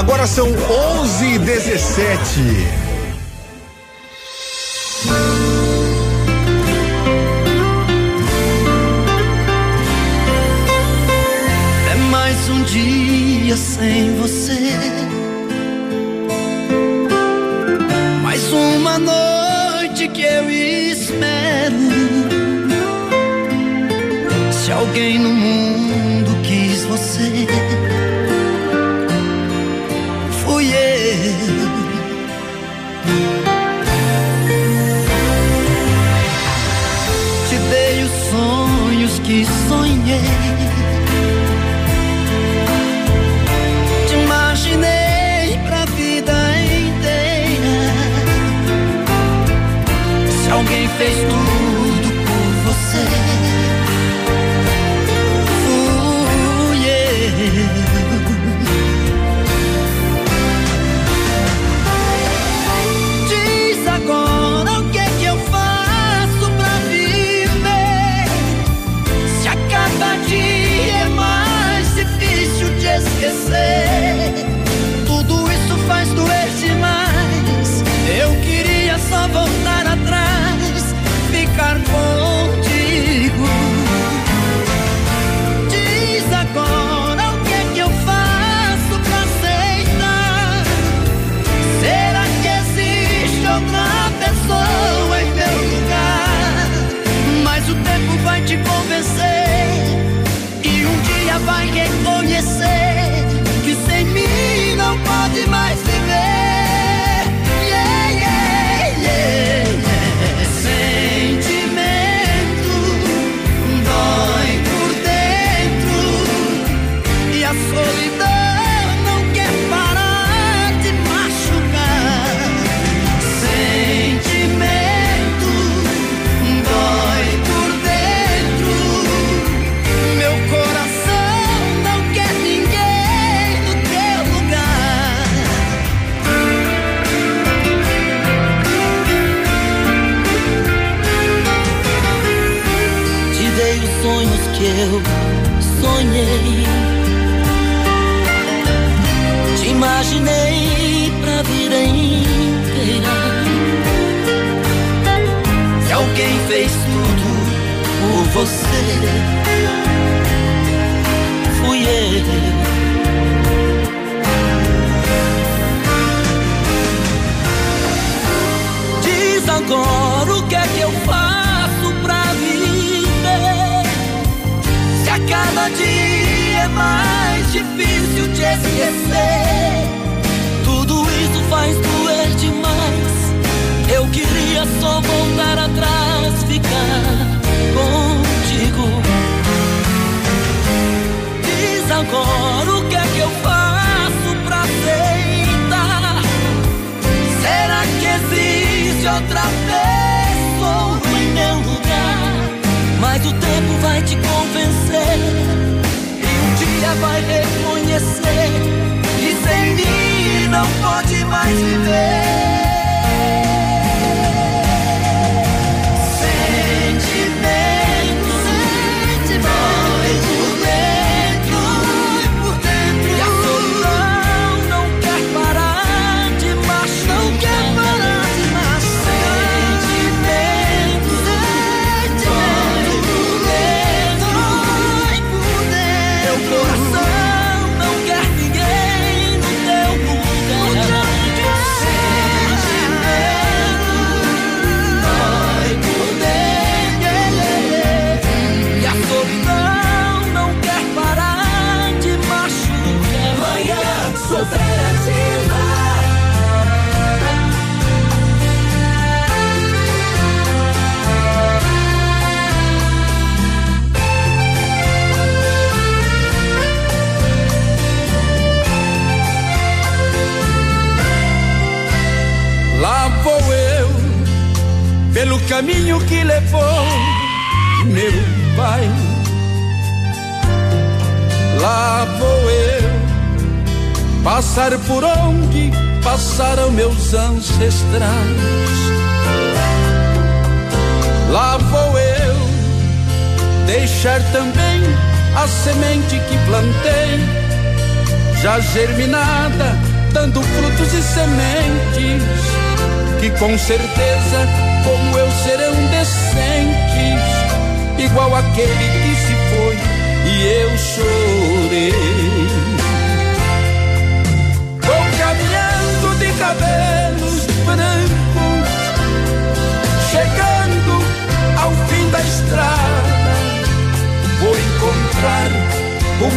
Agora são 11 e 17. É mais um dia sem você. Noite que eu espero. Se alguém no mundo quis você,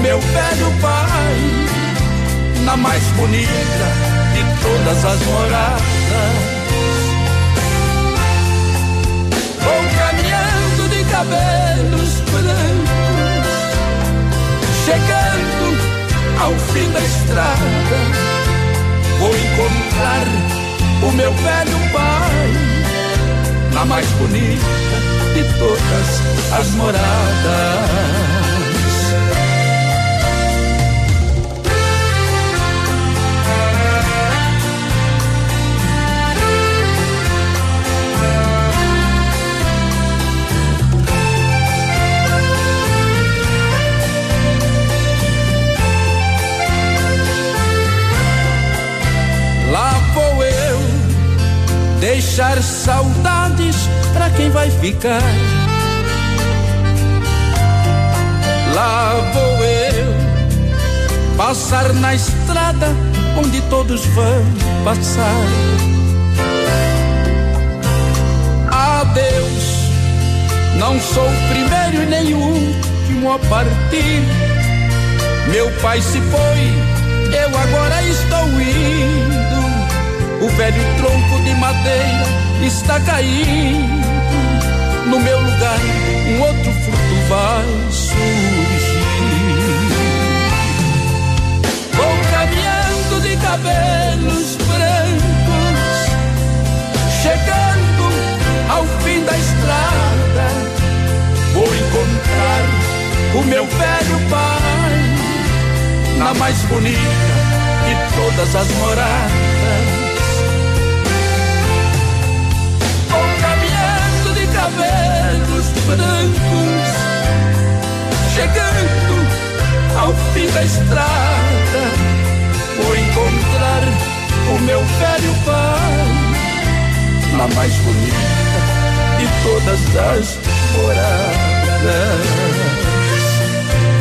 meu velho pai na mais bonita de todas as moradas. Vou caminhando de cabelos brancos, chegando ao fim da estrada. Vou encontrar o meu velho pai na mais bonita de todas as moradas. Deixar saudades pra quem vai ficar. Lá vou eu passar na estrada onde todos vão passar. Adeus, não sou o primeiro e nem o último a partir. Meu pai se foi, eu agora estou indo. O velho tronco de madeira está caindo. No meu lugar, um outro fruto vai surgir. Vou caminhando de cabelos brancos, chegando ao fim da estrada. Vou encontrar o meu velho pai na mais bonita de todas as moradas. Cabelos brancos, chegando ao fim da estrada, vou encontrar o meu velho pai, na mais bonita de todas as moradas.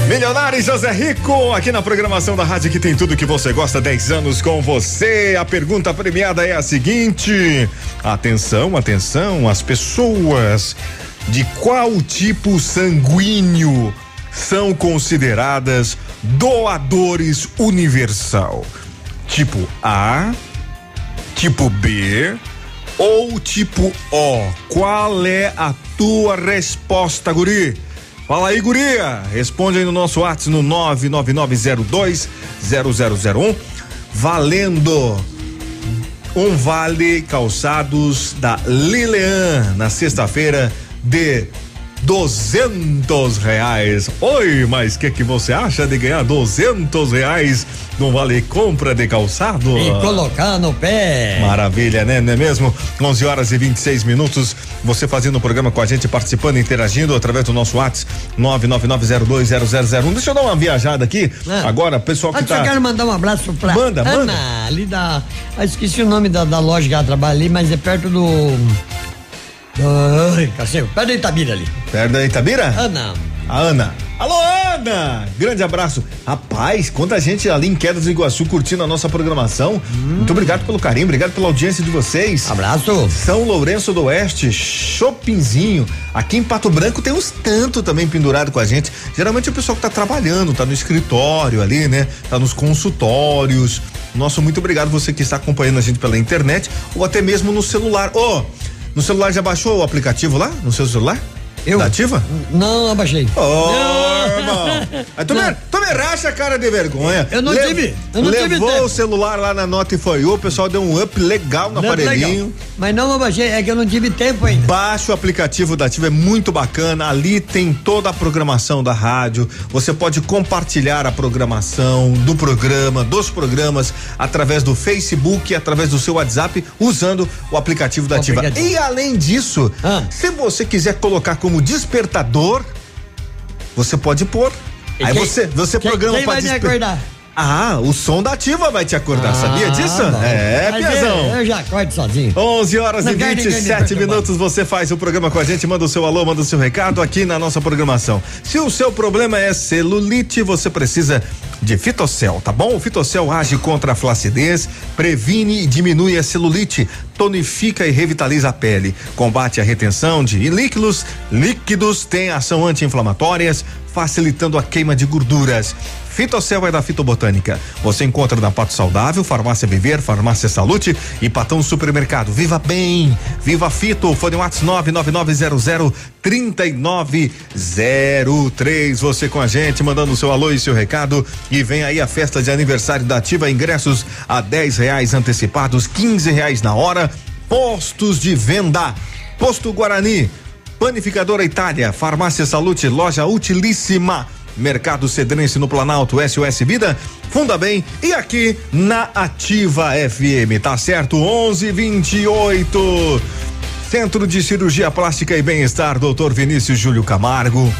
Milionário José Rico, aqui na programação da rádio que tem tudo que você gosta, 10 anos com você. A pergunta premiada é a seguinte: atenção, atenção, as pessoas de qual tipo sanguíneo são consideradas doadores universal? Tipo A, tipo B ou tipo O? Qual é a tua resposta, guri? Fala aí, guria. Responde aí no nosso WhatsApp no 999020001. Valendo um vale calçados da Lilian na sexta-feira de duzentos reais. Oi, mas o que que você acha de ganhar duzentos reais no vale compra de calçado? E colocar no pé. Maravilha, né? Não é mesmo? 11 horas e 26 minutos. Você fazendo o programa com a gente, participando, interagindo através do nosso WhatsApp 999020001. Deixa eu dar uma viajada aqui. Ah. Agora, pessoal que tá. eu quero mandar um abraço pra Manda, Ana, manda. ali da. Ah, esqueci o nome da, da loja que ela trabalha ali, mas é perto do. Ai, cacete, perto da Itabira ali. Perto da Itabira? Ana. A Ana. Alô, Ana! Grande abraço. Rapaz, quanta gente ali em Quedas do Iguaçu curtindo a nossa programação. Muito obrigado pelo carinho, obrigado pela audiência de vocês. Abraço. São Lourenço do Oeste, Shoppingzinho. Aqui em Pato Branco tem uns tanto também pendurado com a gente. Geralmente é o pessoal que tá trabalhando, tá no escritório ali, né? Tá nos consultórios. Nosso muito obrigado você que está acompanhando a gente pela internet ou até mesmo no celular. Ô, no celular já baixou o aplicativo lá? No seu celular? Eu? Da Ativa? Não, abaixei. Oh, irmão. Aí tu, me, tu me racha a cara de vergonha. Eu não Le- tive- eu não tive Levou tempo. o celular lá na Nota e foi o pessoal deu um up legal no Não, aparelhinho. legal. Mas não, eu baixei, é que eu não tive tempo ainda. Baixe o aplicativo da Ativa, é muito bacana. Ali tem toda a programação da rádio. Você pode compartilhar a programação do programa, dos programas, através do Facebook, através do seu WhatsApp, usando o aplicativo da Ativa. aplicativo. E além disso, se você quiser colocar como despertador, você pode pôr. E Aí quem- você, você quem- programa quem pra vai me desper- acordar? Ah, o som da Ativa vai te acordar, Ah, sabia disso? bom. É, Mas Piazão. Eu, eu já acordo sozinho. 11 horas Não e quero ninguém me 27 perturbar. minutos. Você faz o programa com a gente, manda o seu alô, manda o seu recado aqui na nossa programação. Se o seu problema é celulite, você precisa de Fitocel, tá bom? O Fitocel age contra a flacidez, previne e diminui a celulite, tonifica e revitaliza a pele, combate a retenção de líquidos, líquidos, tem ação anti-inflamatórias, facilitando a queima de gorduras. Fitocel é da Fitobotânica. Você encontra na Pato Saudável, Farmácia Viver, Farmácia Salute e Patão Supermercado. Viva bem! Viva Fito! Fone WhatsApp 99900 3903. Você com a gente, mandando seu alô e seu recado. E vem aí a festa de aniversário da Ativa. Ingressos a 10 reais antecipados, 15 reais na hora. Postos de venda. Posto Guarani. Panificadora Itália, Farmácia Salute, loja utilíssima. Mercado Cedrense no Planalto, SOS Vida, Funda Bem e aqui na Ativa FM, tá certo? 1128. Centro de Cirurgia Plástica e Bem-Estar, Dr. Vinícius Júlio Camargo.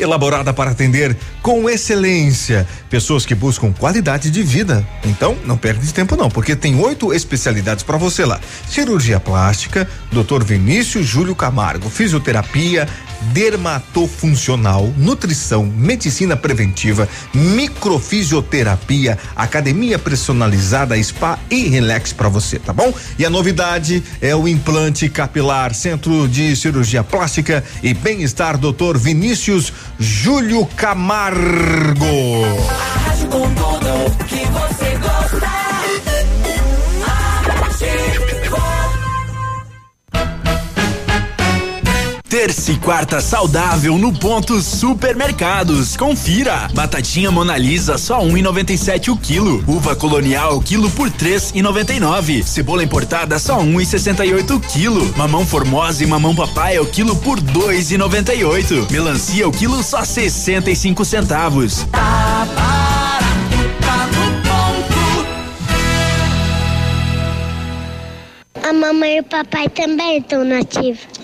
Elaborada para atender com excelência pessoas que buscam qualidade de vida. Então, não perde tempo não, porque tem oito especialidades para você lá: cirurgia plástica, Dr. Vinícius Júlio Camargo, fisioterapia, dermatofuncional, nutrição, medicina preventiva, microfisioterapia, academia personalizada, spa e relax para você, tá bom? E a novidade é o implante capilar, Centro de Cirurgia Plástica e Bem-Estar, Dr. Vinícius Júlio Camargo. Rádio com tudo que você gosta. Terça e quarta saudável no ponto supermercados. Confira. Batatinha Mona Lisa só 1,97 o quilo. Uva colonial quilo por 3,99. Cebola importada só 1,68 o quilo. Mamão formosa e mamão papai o quilo por 2,98. Melancia o quilo só 65 centavos. Tá barato, tá no ponto. A mamãe e o papai também estão nativos.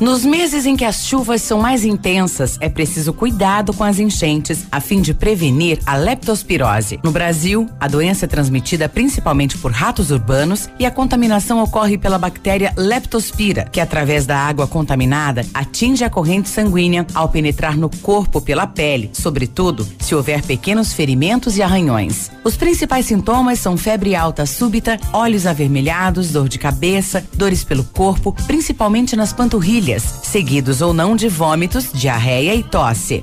Nos meses em que as chuvas são mais intensas, é preciso cuidado com as enchentes a fim de prevenir a leptospirose. No Brasil, a doença é transmitida principalmente por ratos urbanos e a contaminação ocorre pela bactéria Leptospira, que através da água contaminada atinge a corrente sanguínea ao penetrar no corpo pela pele, sobretudo se houver pequenos ferimentos e arranhões. Os principais sintomas são febre alta súbita, olhos avermelhados, dor de cabeça, dores pelo corpo, principalmente nas panturrilhas, seguidos ou não de vômitos, diarreia e tosse.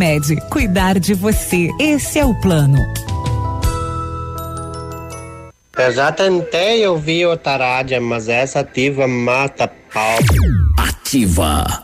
Unimed, cuidar de você. Esse é o plano. Eu já tentei ouvir outra rádio, mas essa ativa mata pau. Ativa.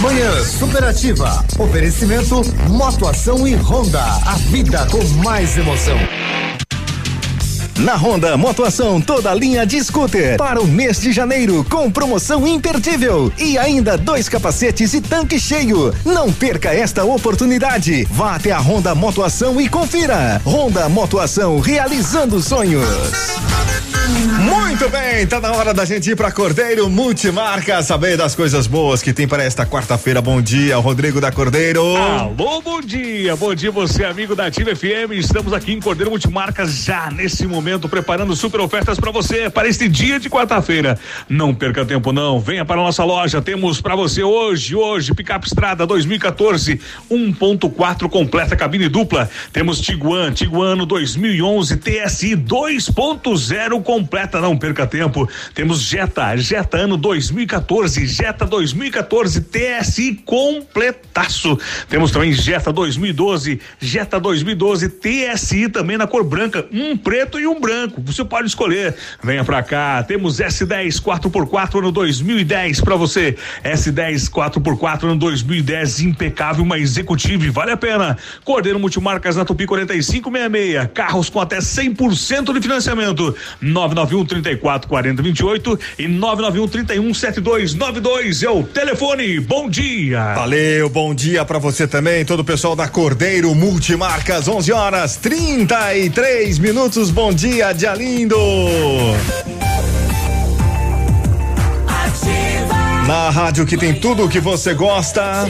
Manhã Superativa. Oferecimento Motoação e Honda. A vida com mais emoção. Na Honda Motoação, toda a linha de scooter para o mês de janeiro com promoção imperdível e ainda dois capacetes e tanque cheio. Não perca esta oportunidade. Vá até a Honda Motoação e confira. Honda Motoação realizando sonhos. Muito bem, tá na hora da gente ir pra Cordeiro Multimarca, saber das coisas boas que tem para esta quarta-feira. Bom dia, Rodrigo da Cordeiro. Alô, bom dia, bom dia você, amigo da Ativa FM. Estamos aqui em Cordeiro Multimarcas já nesse momento preparando super ofertas para você para este dia de quarta-feira. Não perca tempo não, venha para a nossa loja. Temos para você hoje, hoje, Picape Estrada 2014 1.4 completa cabine dupla. Temos Tiguan, Tiguano 2011 TSI 2.0 completa, não perca tempo. Temos Jetta, Jetta ano 2014, Jetta 2014 TSI completaço. Temos também Jetta 2012, Jetta 2012 TSI também na cor branca, um preto e um branco. Você pode escolher. Venha pra cá. Temos S10 4x4 ano 2010 para você. S10 4x4 ano 2010 impecável, uma executive, vale a pena. Cordeiro Multimarcas na Tupi 4566. Carros com até 100% de financiamento. 991 34 40 28 e 991 31 72 92 é o telefone. Bom dia. Valeu, bom dia pra você também, todo o pessoal da Cordeiro Multimarcas, 11 horas 33 minutos. Bom dia, dia lindo. Na rádio que tem tudo o que você gosta.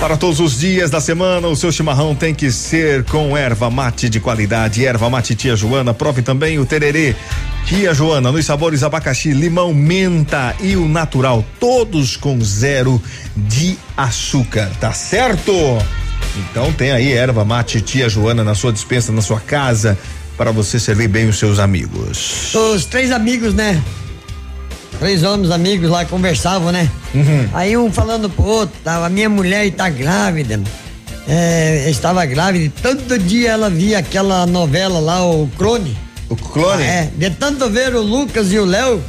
Para todos os dias da semana, o seu chimarrão tem que ser com erva mate de qualidade. Erva mate Tia Joana. Prove também o tererê. Tia Joana, nos sabores abacaxi, limão, menta e o natural, todos com zero de açúcar, tá certo? Então tem aí erva mate Tia Joana na sua dispensa, na sua casa, para você servir bem os seus amigos. Os três amigos, né? Três homens amigos lá conversavam, né? Aí um falando pro outro, tava, a minha mulher tá grávida. É, estava grávida e todo dia ela via aquela novela lá, o Clone. O Clone? é, de tanto ver o Lucas e o Léo,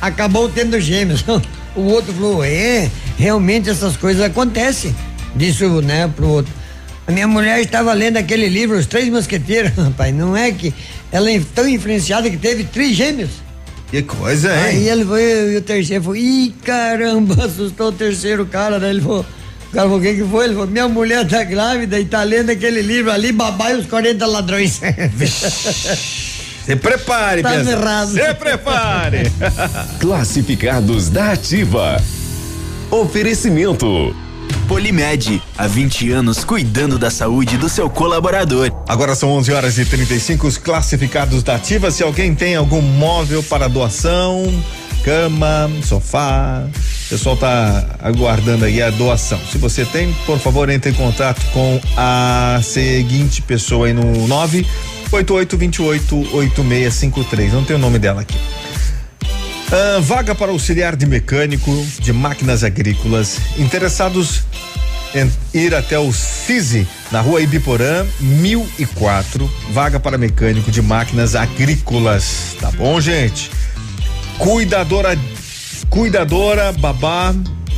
acabou tendo gêmeos. O outro falou, é, realmente essas coisas acontecem. Disse, o, né, pro outro. A minha mulher estava lendo aquele livro, Os Três Mosqueteiros, rapaz. Não é que ela é tão influenciada que teve três gêmeos. Que coisa, hein? Aí ele foi, e o terceiro falou, ih, caramba, assustou o terceiro cara, né? Ele falou, o cara falou, o que que foi? Ele falou, minha mulher tá grávida e tá lendo aquele livro ali, Babá e os 40 ladrões. Se prepare, Tá ferrado. Se prepare. Classificados da Ativa. Oferecimento. Polimed, há 20 anos cuidando da saúde do seu colaborador. Agora são 11 horas e 35 os classificados da Ativa. Se alguém tem algum móvel para doação, cama, sofá, o pessoal tá aguardando aí a doação. Se você tem, por favor, entre em contato com a seguinte pessoa aí no 988288653. Não tem o nome dela aqui. Ah, vaga para auxiliar de mecânico de máquinas agrícolas. Interessados em ir até o CISI, na rua Ibiporã, 1004. Vaga para mecânico de máquinas agrícolas. Tá bom, gente? Cuidadora, cuidadora, babá,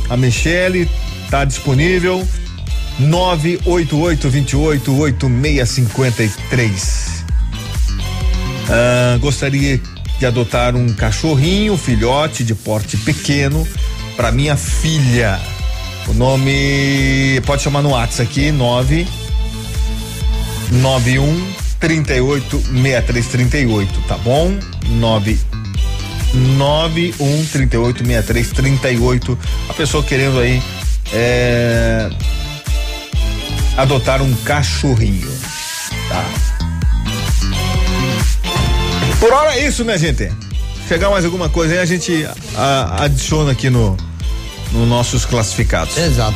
a Michele tá disponível. 988 28 8653. Ah, gostaria de adotar um cachorrinho, filhote de porte pequeno, para minha filha. O nome pode chamar no WhatsApp aqui, 9 91 38 6338, tá bom? 9 91 38 63 38. A pessoa querendo aí é, adotar um cachorrinho, tá? Por hora é isso, minha gente. Chegar mais alguma coisa aí, a gente a- adiciona aqui no, nos nossos classificados. Exato.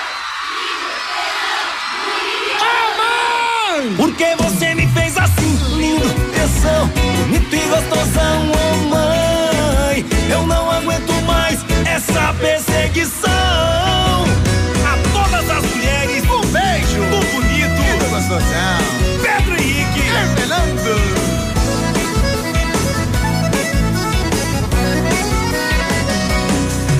Gostosão, oh mãe? Eu não aguento mais essa perseguição. A todas as mulheres, um beijo, do bonito e do gostosão. Pedro Henrique, revelando.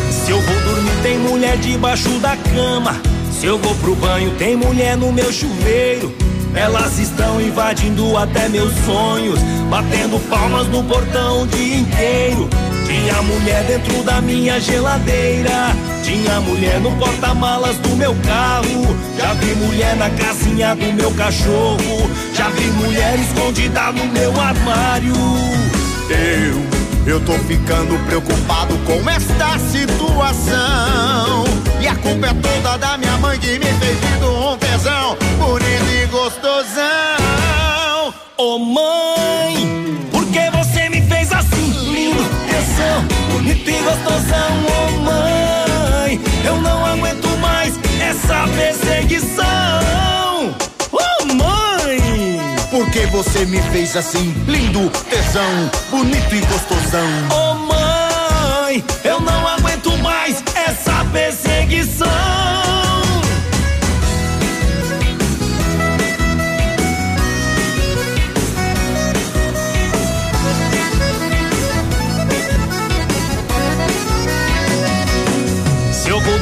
Se eu vou dormir, tem mulher debaixo da cama. Se eu vou pro banho, tem mulher no meu chuveiro. Elas estão invadindo até meus sonhos, batendo palmas no portão o dia inteiro. Tinha mulher dentro da minha geladeira, tinha mulher no porta-malas do meu carro. Já vi mulher na casinha do meu cachorro, já vi mulher escondida no meu armário. Eu, eu tô ficando preocupado com esta situação. E a culpa é toda da minha mãe que me fez lindo um tesão, bonito gostosão. Ô mãe, por que você me fez assim? Lindo, tesão, bonito e gostosão, ô mãe. Eu não aguento mais essa perseguição. Ô mãe! Por que você me fez assim, lindo, tesão, bonito e gostosão? Ô mãe, eu não aguento mais essa perseguição.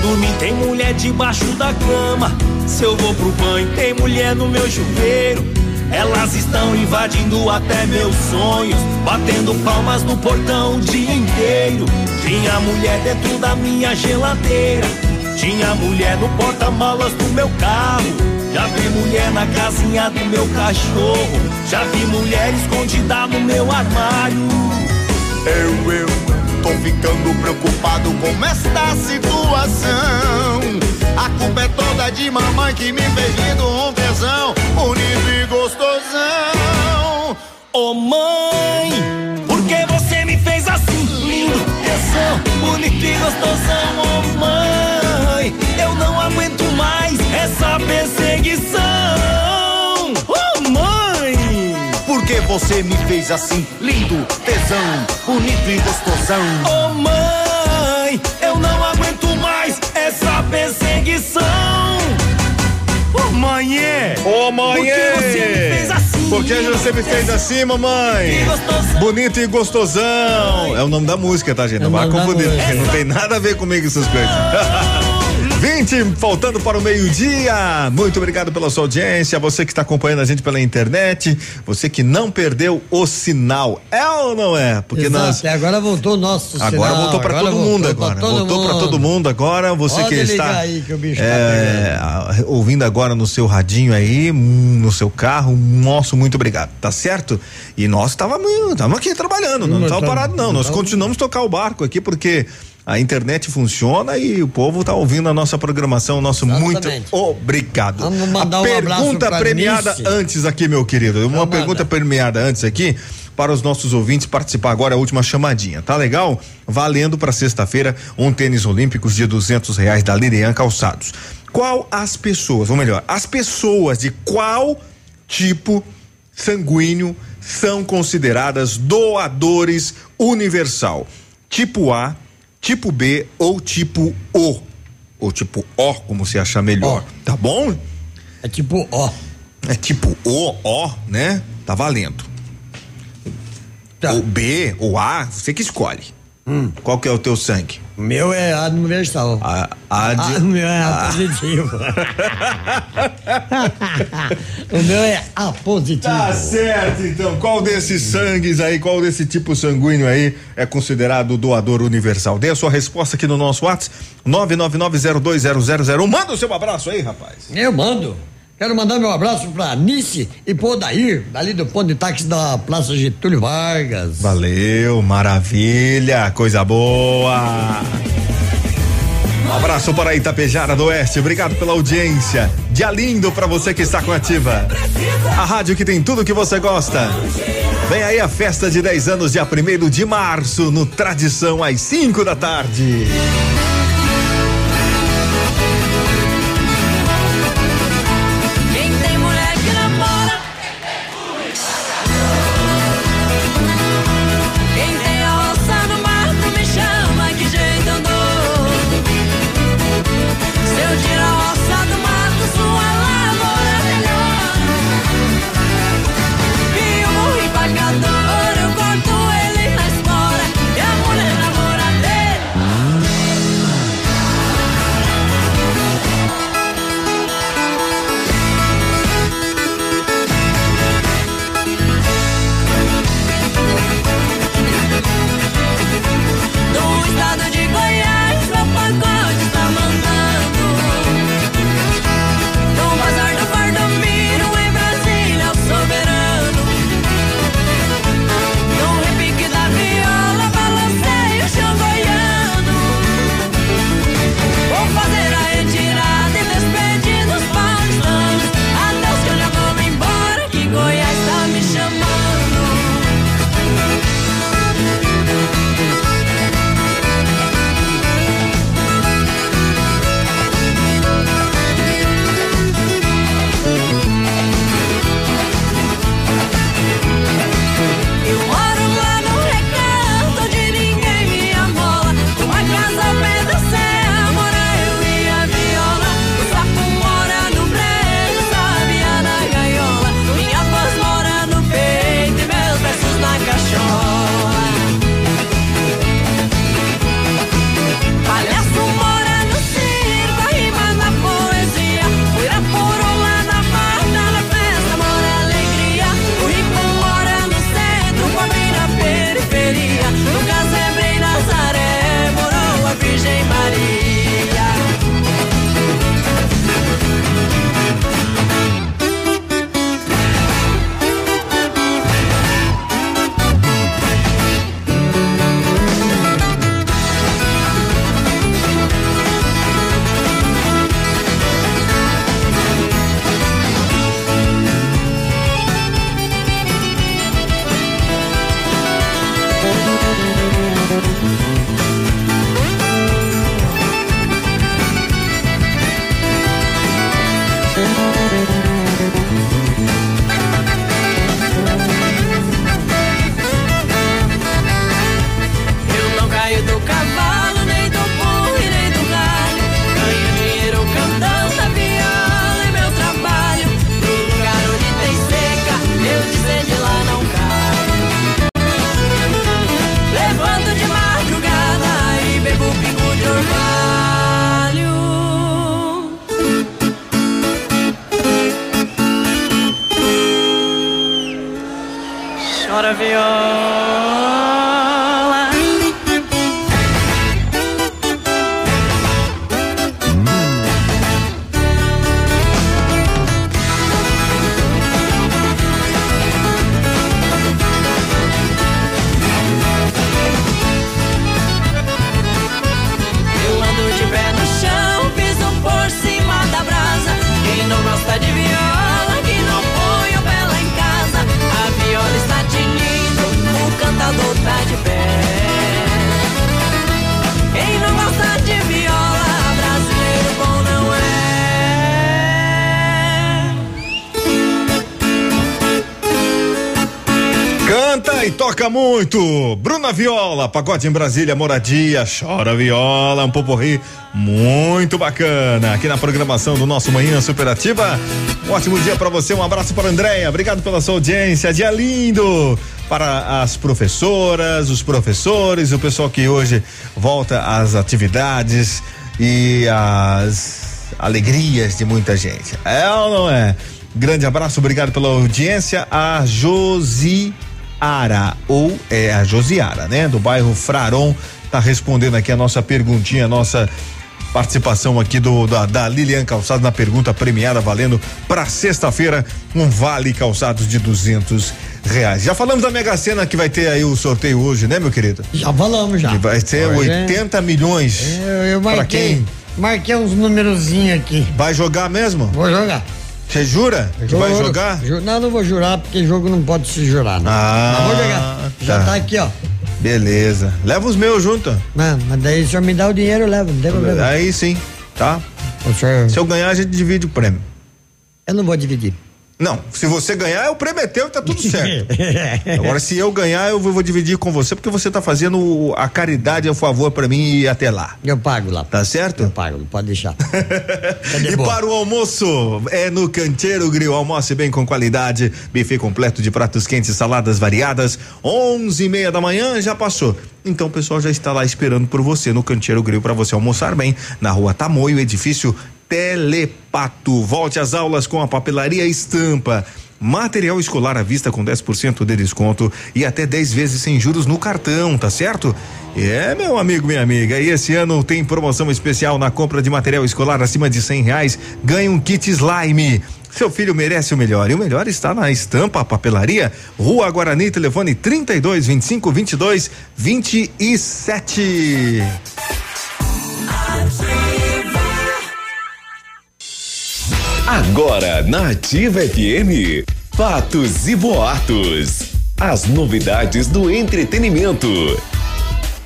Dormir, tem mulher debaixo da cama. Se eu vou pro banho, tem mulher no meu chuveiro. Elas estão invadindo até meus sonhos, batendo palmas no portão o dia inteiro. Tinha mulher dentro da minha geladeira, tinha mulher no porta-malas do meu carro. Já vi mulher na casinha do meu cachorro, já vi mulher escondida no meu armário. Eu, eu tô ficando preocupado com esta situação. A culpa é toda de mamãe que me fez lindo um tesão, bonito e gostosão. Ô mãe, por que você me fez assim? Lindo, tesão, bonito e gostosão, ô mãe. Eu não aguento mais essa perseguição. Você me fez assim, lindo, tesão, bonito e gostosão? ô mãe, eu não aguento mais essa perseguição. Ô mãe, Ô mãe! Por que você me fez assim? Por que você me fez assim, mamãe? Bonito e gostosão. É o nome da música, tá, gente? Não vai confundir, porque não tem nada a ver comigo essas coisas. 20, faltando para o meio-dia. Muito obrigado pela sua audiência. Você que está acompanhando a gente pela internet. Você que não perdeu o sinal. É ou não é? Porque Exato, nós. e agora voltou o nosso Agora sinal, voltou para agora todo mundo agora. voltou para todo mundo agora. Você Pode que está aí que o bicho tá é, a- ouvindo agora no seu radinho aí, hum, no seu carro, nosso muito obrigado, tá certo? E nós estávamos aqui trabalhando, não Hum, estávamos tá- parados não, nós tá- continuamos tocar o barco aqui porque a internet funciona e o povo tá ouvindo a nossa programação, nosso muito obrigado. Vamos mandar a pergunta premiada Nice. antes aqui, meu querido, uma manda. pergunta premiada antes aqui para os nossos ouvintes participar agora a última chamadinha, tá legal? Valendo para sexta-feira um tênis olímpicos de duzentos reais da Lirian Calçados. Qual as pessoas, ou melhor, as pessoas de qual tipo sanguíneo são consideradas doadores universal? Tipo A, tipo B ou tipo O? Ou tipo O, como se achar melhor. Tá bom? É tipo O. É tipo O, O, né? Tá valendo. Tá. O B, o A, você que escolhe. Qual que é o teu sangue? O meu é A universal. A, a de... Ah, o meu é A positivo. o meu é A positivo. Tá certo, então. Qual desses sangues aí, qual desse tipo sanguíneo aí é considerado doador universal? Dê a sua resposta aqui no nosso WhatsApp, 999020001. Manda o seu abraço aí, rapaz. Eu mando. Quero mandar meu abraço pra Nice e pro Odair, dali do ponto de táxi da Praça Getúlio Vargas. Valeu, maravilha, coisa boa. Um abraço para Itapejara do Oeste, obrigado pela audiência. Dia lindo para você que está com ativa. A rádio que tem tudo que você gosta. Vem aí a festa de 10 anos, dia 1 de março, no Tradição, às 5 da tarde. Viola, pagode em Brasília, moradia, chora viola, um poporri muito bacana. Aqui na programação do nosso Manhã Superativa. Um ótimo dia para você, um abraço para Andréia. Obrigado pela sua audiência. Dia lindo para as professoras, os professores, o pessoal que hoje volta às atividades e às alegrias de muita gente. É ou não é? Grande abraço, obrigado pela audiência. A Josi Ara, ou é a Josiara, né? Do bairro Fraron, tá respondendo aqui a nossa perguntinha, a nossa participação aqui do da, da Lilian Calçados na pergunta premiada valendo para sexta-feira um vale calçados de duzentos reais. Já falamos da Mega Sena que vai ter aí o sorteio hoje, né, meu querido? Já falamos já. Que vai ser Hoje é- 80 milhões. Eu, eu Pra marquei, quem? marquei uns numerozinhos aqui. Vai jogar mesmo? Vou jogar. Você jura que vai jogar? Ju- Não, não vou jurar, porque jogo não pode se jurar, não. Ah, Mas vou jogar. Já tá. tá aqui, ó. Beleza. Leva os meus junto. Não, mas daí o senhor me dá o dinheiro, eu levo, não tem problema. Aí sim, tá? Senhor... Se eu ganhar, a gente divide o prêmio. Eu não vou dividir. Não, se você ganhar, o é teu e tá tudo certo. Agora, se eu ganhar, eu vou, dividir com você, porque você tá fazendo a caridade a favor pra mim e até lá. Eu pago lá. Tá certo? Eu pago, pode deixar. E para o almoço, é no Canteiro Grill. Almoce bem com qualidade. Buffet completo de pratos quentes, saladas variadas. Onze e meia da manhã já passou. Então o pessoal já está lá esperando por você no Canteiro Grill para você almoçar bem. Na rua Tamoio, edifício Telepato. Volte às aulas com a papelaria Estampa. Material escolar à vista com 10% de desconto e até 10 vezes sem juros no cartão, tá certo? É, meu amigo, minha amiga. E esse ano tem promoção especial na compra de material escolar acima de 100 reais. Ganhe um kit slime. Seu filho merece o melhor. E o melhor está na estampa papelaria, Rua Guarani, telefone 32 25 22 27. Agora na Ativa FM, fatos e boatos. As novidades do entretenimento.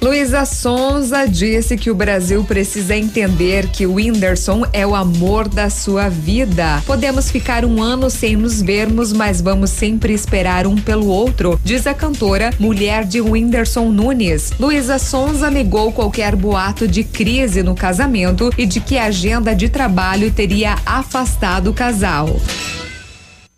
Luísa Sonza disse que o Brasil precisa entender que o Whindersson é o amor da sua vida. Podemos ficar um ano sem nos vermos, mas vamos sempre esperar um pelo outro, diz a cantora, mulher de Whindersson Nunes. Luísa Sonza negou qualquer boato de crise no casamento e de que a agenda de trabalho teria afastado o casal.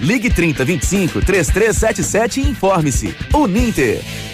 Ligue 3025 3377 e informe-se. Uninter.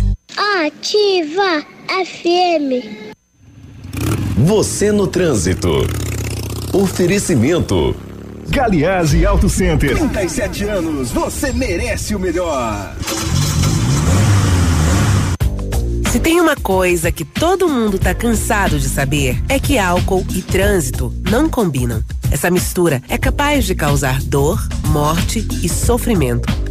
Ativa FM. Você no trânsito. Oferecimento. Galiase Auto Center. 37 anos, você merece o melhor. Se tem uma coisa que todo mundo tá cansado de saber, é que álcool e trânsito não combinam. Essa mistura é capaz de causar dor, morte e sofrimento.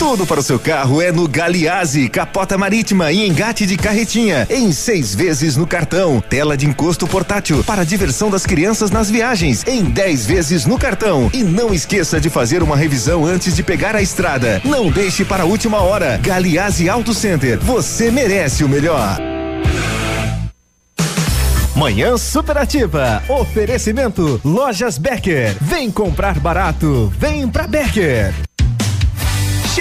Tudo para o seu carro é no Galiase, capota marítima e engate de carretinha, em seis vezes no cartão. Tela de encosto portátil para diversão das crianças nas viagens, em dez vezes no cartão. E não esqueça de fazer uma revisão antes de pegar a estrada. Não deixe para a última hora. Galiase Auto Center, você merece o melhor. Manhã Superativa. Oferecimento Lojas Becker. Vem comprar barato. Vem pra Becker.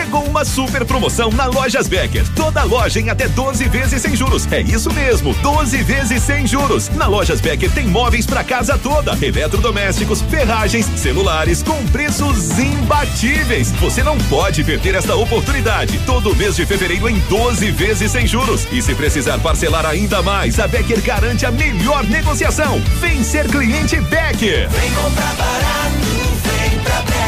Chegou uma super promoção na Lojas Becker. Toda loja em até 12 vezes sem juros. É isso mesmo, 12 vezes sem juros. Na Lojas Becker tem móveis para casa toda, eletrodomésticos, ferragens, celulares com preços imbatíveis. Você não pode perder esta oportunidade. Todo mês de fevereiro em 12 vezes sem juros. E se precisar parcelar ainda mais, a Becker garante a melhor negociação. Vem ser cliente Becker. Vem comprar barato, vem pra Becker.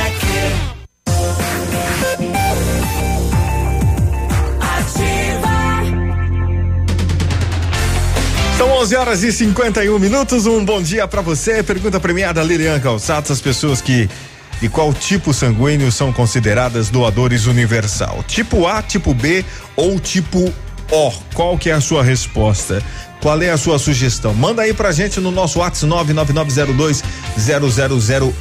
São 11 horas e 51 minutos. Um bom dia pra você. Pergunta premiada Lilian Calçados: as pessoas que de qual tipo sanguíneo são consideradas doadores universal? Tipo A, tipo B ou tipo O? Qual que é a sua resposta? Qual é a sua sugestão? Manda aí pra gente no nosso WhatsApp 999020001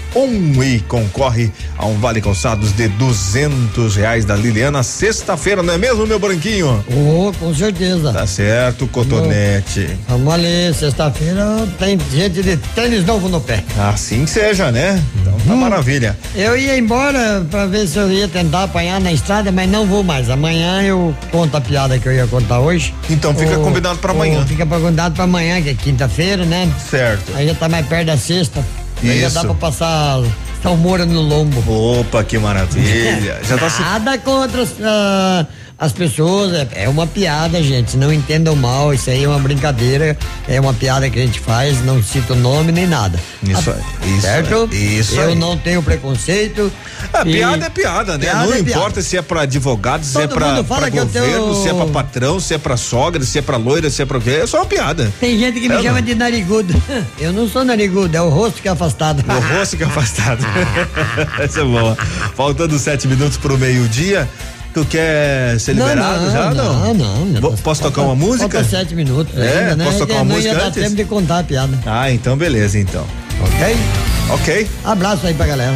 e concorre a um Vale Calçados de duzentos reais da Liliana sexta-feira, não é mesmo, meu branquinho? Oh, com certeza. Tá certo, cotonete. Vamos ali, sexta-feira tem gente de tênis novo no pé. Assim que seja, né? Então tá maravilha. Eu ia embora pra ver se eu ia tentar apanhar na estrada, mas não vou mais. Amanhã eu conto a piada que eu ia contar hoje. Então fica combinado pra amanhã. Fica combinado pra amanhã, que é quinta-feira, né? Certo. Aí já tá mais perto da sexta. Aí já Isso. dá pra passar salmoura no lombo. Opa, que maravilha. Já tá se- Nada contra as, ah, as pessoas, é, é uma piada, gente. Não entendam mal, isso aí é uma brincadeira, é uma piada que a gente faz, não cita o nome nem nada. Isso Ah, aí, isso certo? isso Eu aí. não tenho preconceito. A e- piada é piada, né? Piada não é piada. importa se é pra advogado, se é Todo que eu governo, tenho- se é pra patrão, se é pra sogra, se é pra loira, se é quê? É só uma piada. Tem gente que me É, chama não? de narigudo. Eu não sou narigudo, é o rosto que é afastado. O rosto que é afastado. Essa é boa. Faltando sete minutos pro meio-dia. Tu quer ser Não, liberado não, já? não, não. Vou- Posso tocar uma música? Falta sete minutos É, ainda, né? posso tocar uma não música ia dar antes? tempo de contar a piada. Ah, então beleza, então. Ok? Ok. Abraço aí pra galera.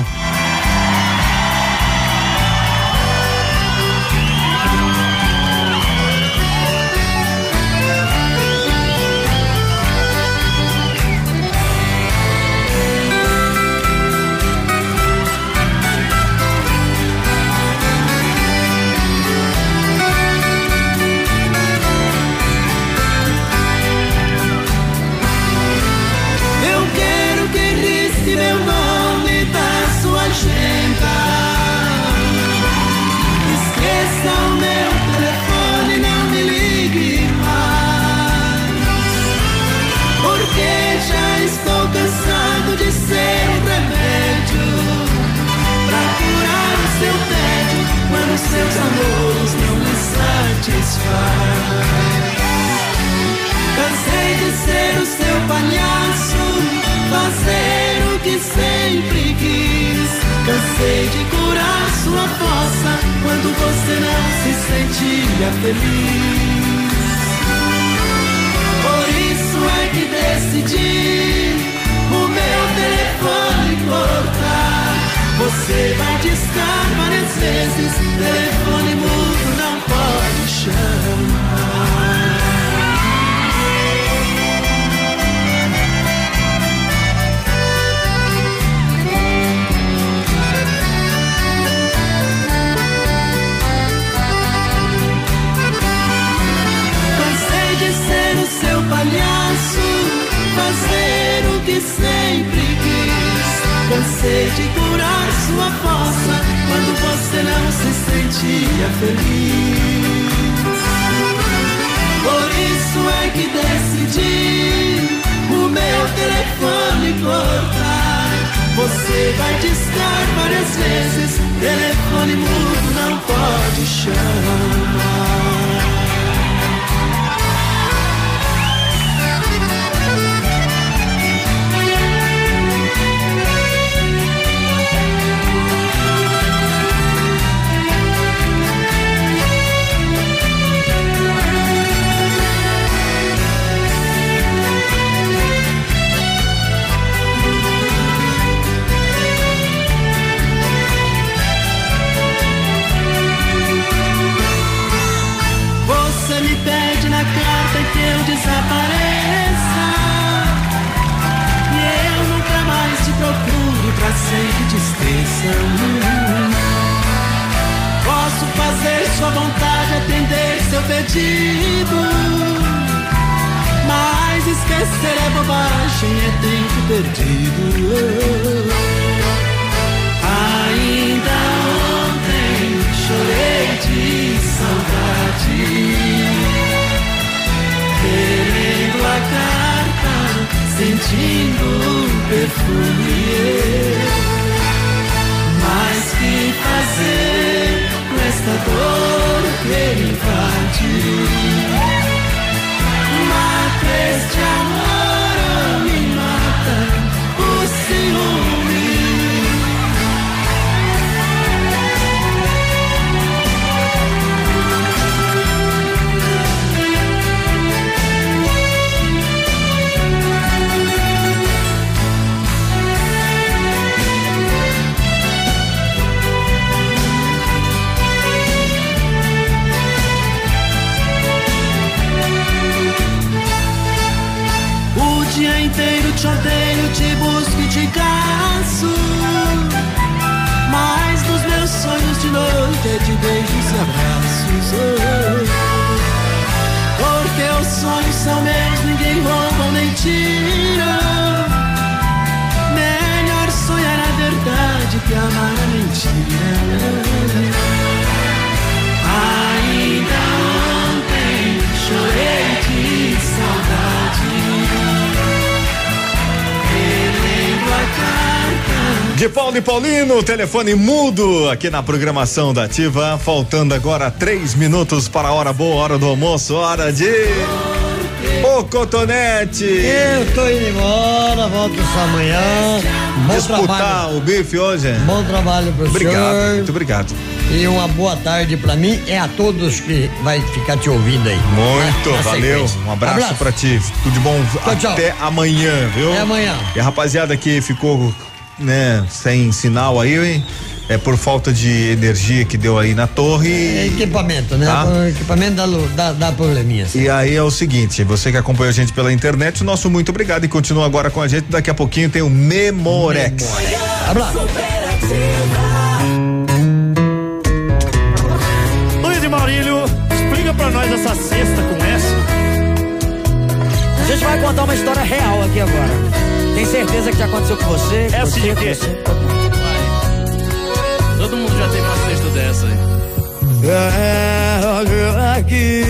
Paulino, telefone mudo aqui na programação da Ativa. Faltando agora três minutos para a hora boa, hora do almoço, hora de. Ô Cotonete! Eu tô indo embora, volto só amanhã. Bom Disputar trabalho. o bife hoje? Bom trabalho pro Obrigado, senhor. muito obrigado. E uma boa tarde pra mim e a todos que vai ficar te ouvindo aí. Muito, Na valeu. sequência. Um abraço, pra ti. Tudo de bom. Tchau, tchau. Até amanhã, viu? Até amanhã. E a rapaziada que ficou, né, sem sinal aí, hein? É por falta de energia que deu aí na torre. É equipamento, né? Tá. Equipamento dá, dá, dá probleminhas. E aí é o seguinte, você que acompanha a gente pela internet, o nosso muito obrigado e continua agora com a gente. Daqui a pouquinho tem o Memorex. Abraço. Luiz e Maurílio, explica pra nós essa cesta com essa. A gente vai contar uma história real aqui agora. Tem certeza que já aconteceu com você? Essa você, de quê? você, todo mundo. Todo mundo já teve uma cesta dessa aí. É, olha aqui,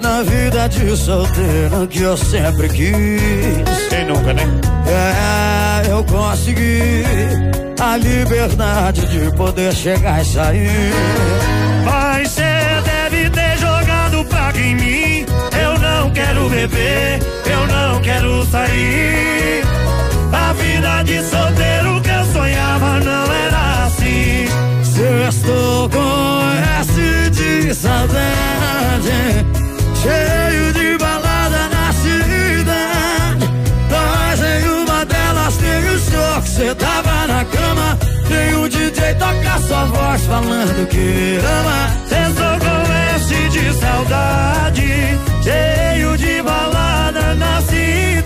na vida de solteiro que eu sempre quis. Quem nunca, né? É, eu consegui a liberdade de poder chegar e sair. Mas cê deve ter jogado praga em mim. Eu não quero beber, eu não quero sair. A vida de solteiro que eu sonhava não era assim. Sextou com S de saudade, cheio de balada na cidade. Mas em uma delas tem o show que cê tava na cama. Tem o DJ tocar sua voz falando que ama. Sextou com S de saudade, cheio de balada na cidade.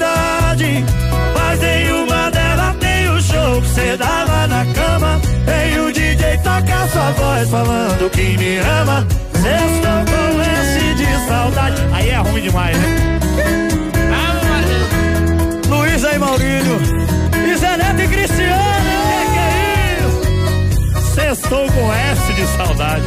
Mas em uma delas tem o show que cê dava na cama. Tem o DJ tocar sua voz falando que me ama. Sextou com S de saudade. Aí é ruim demais, né? Luiz e Maurílio, e Zé e Cristiano. Que que é? Sextou com S de saudade.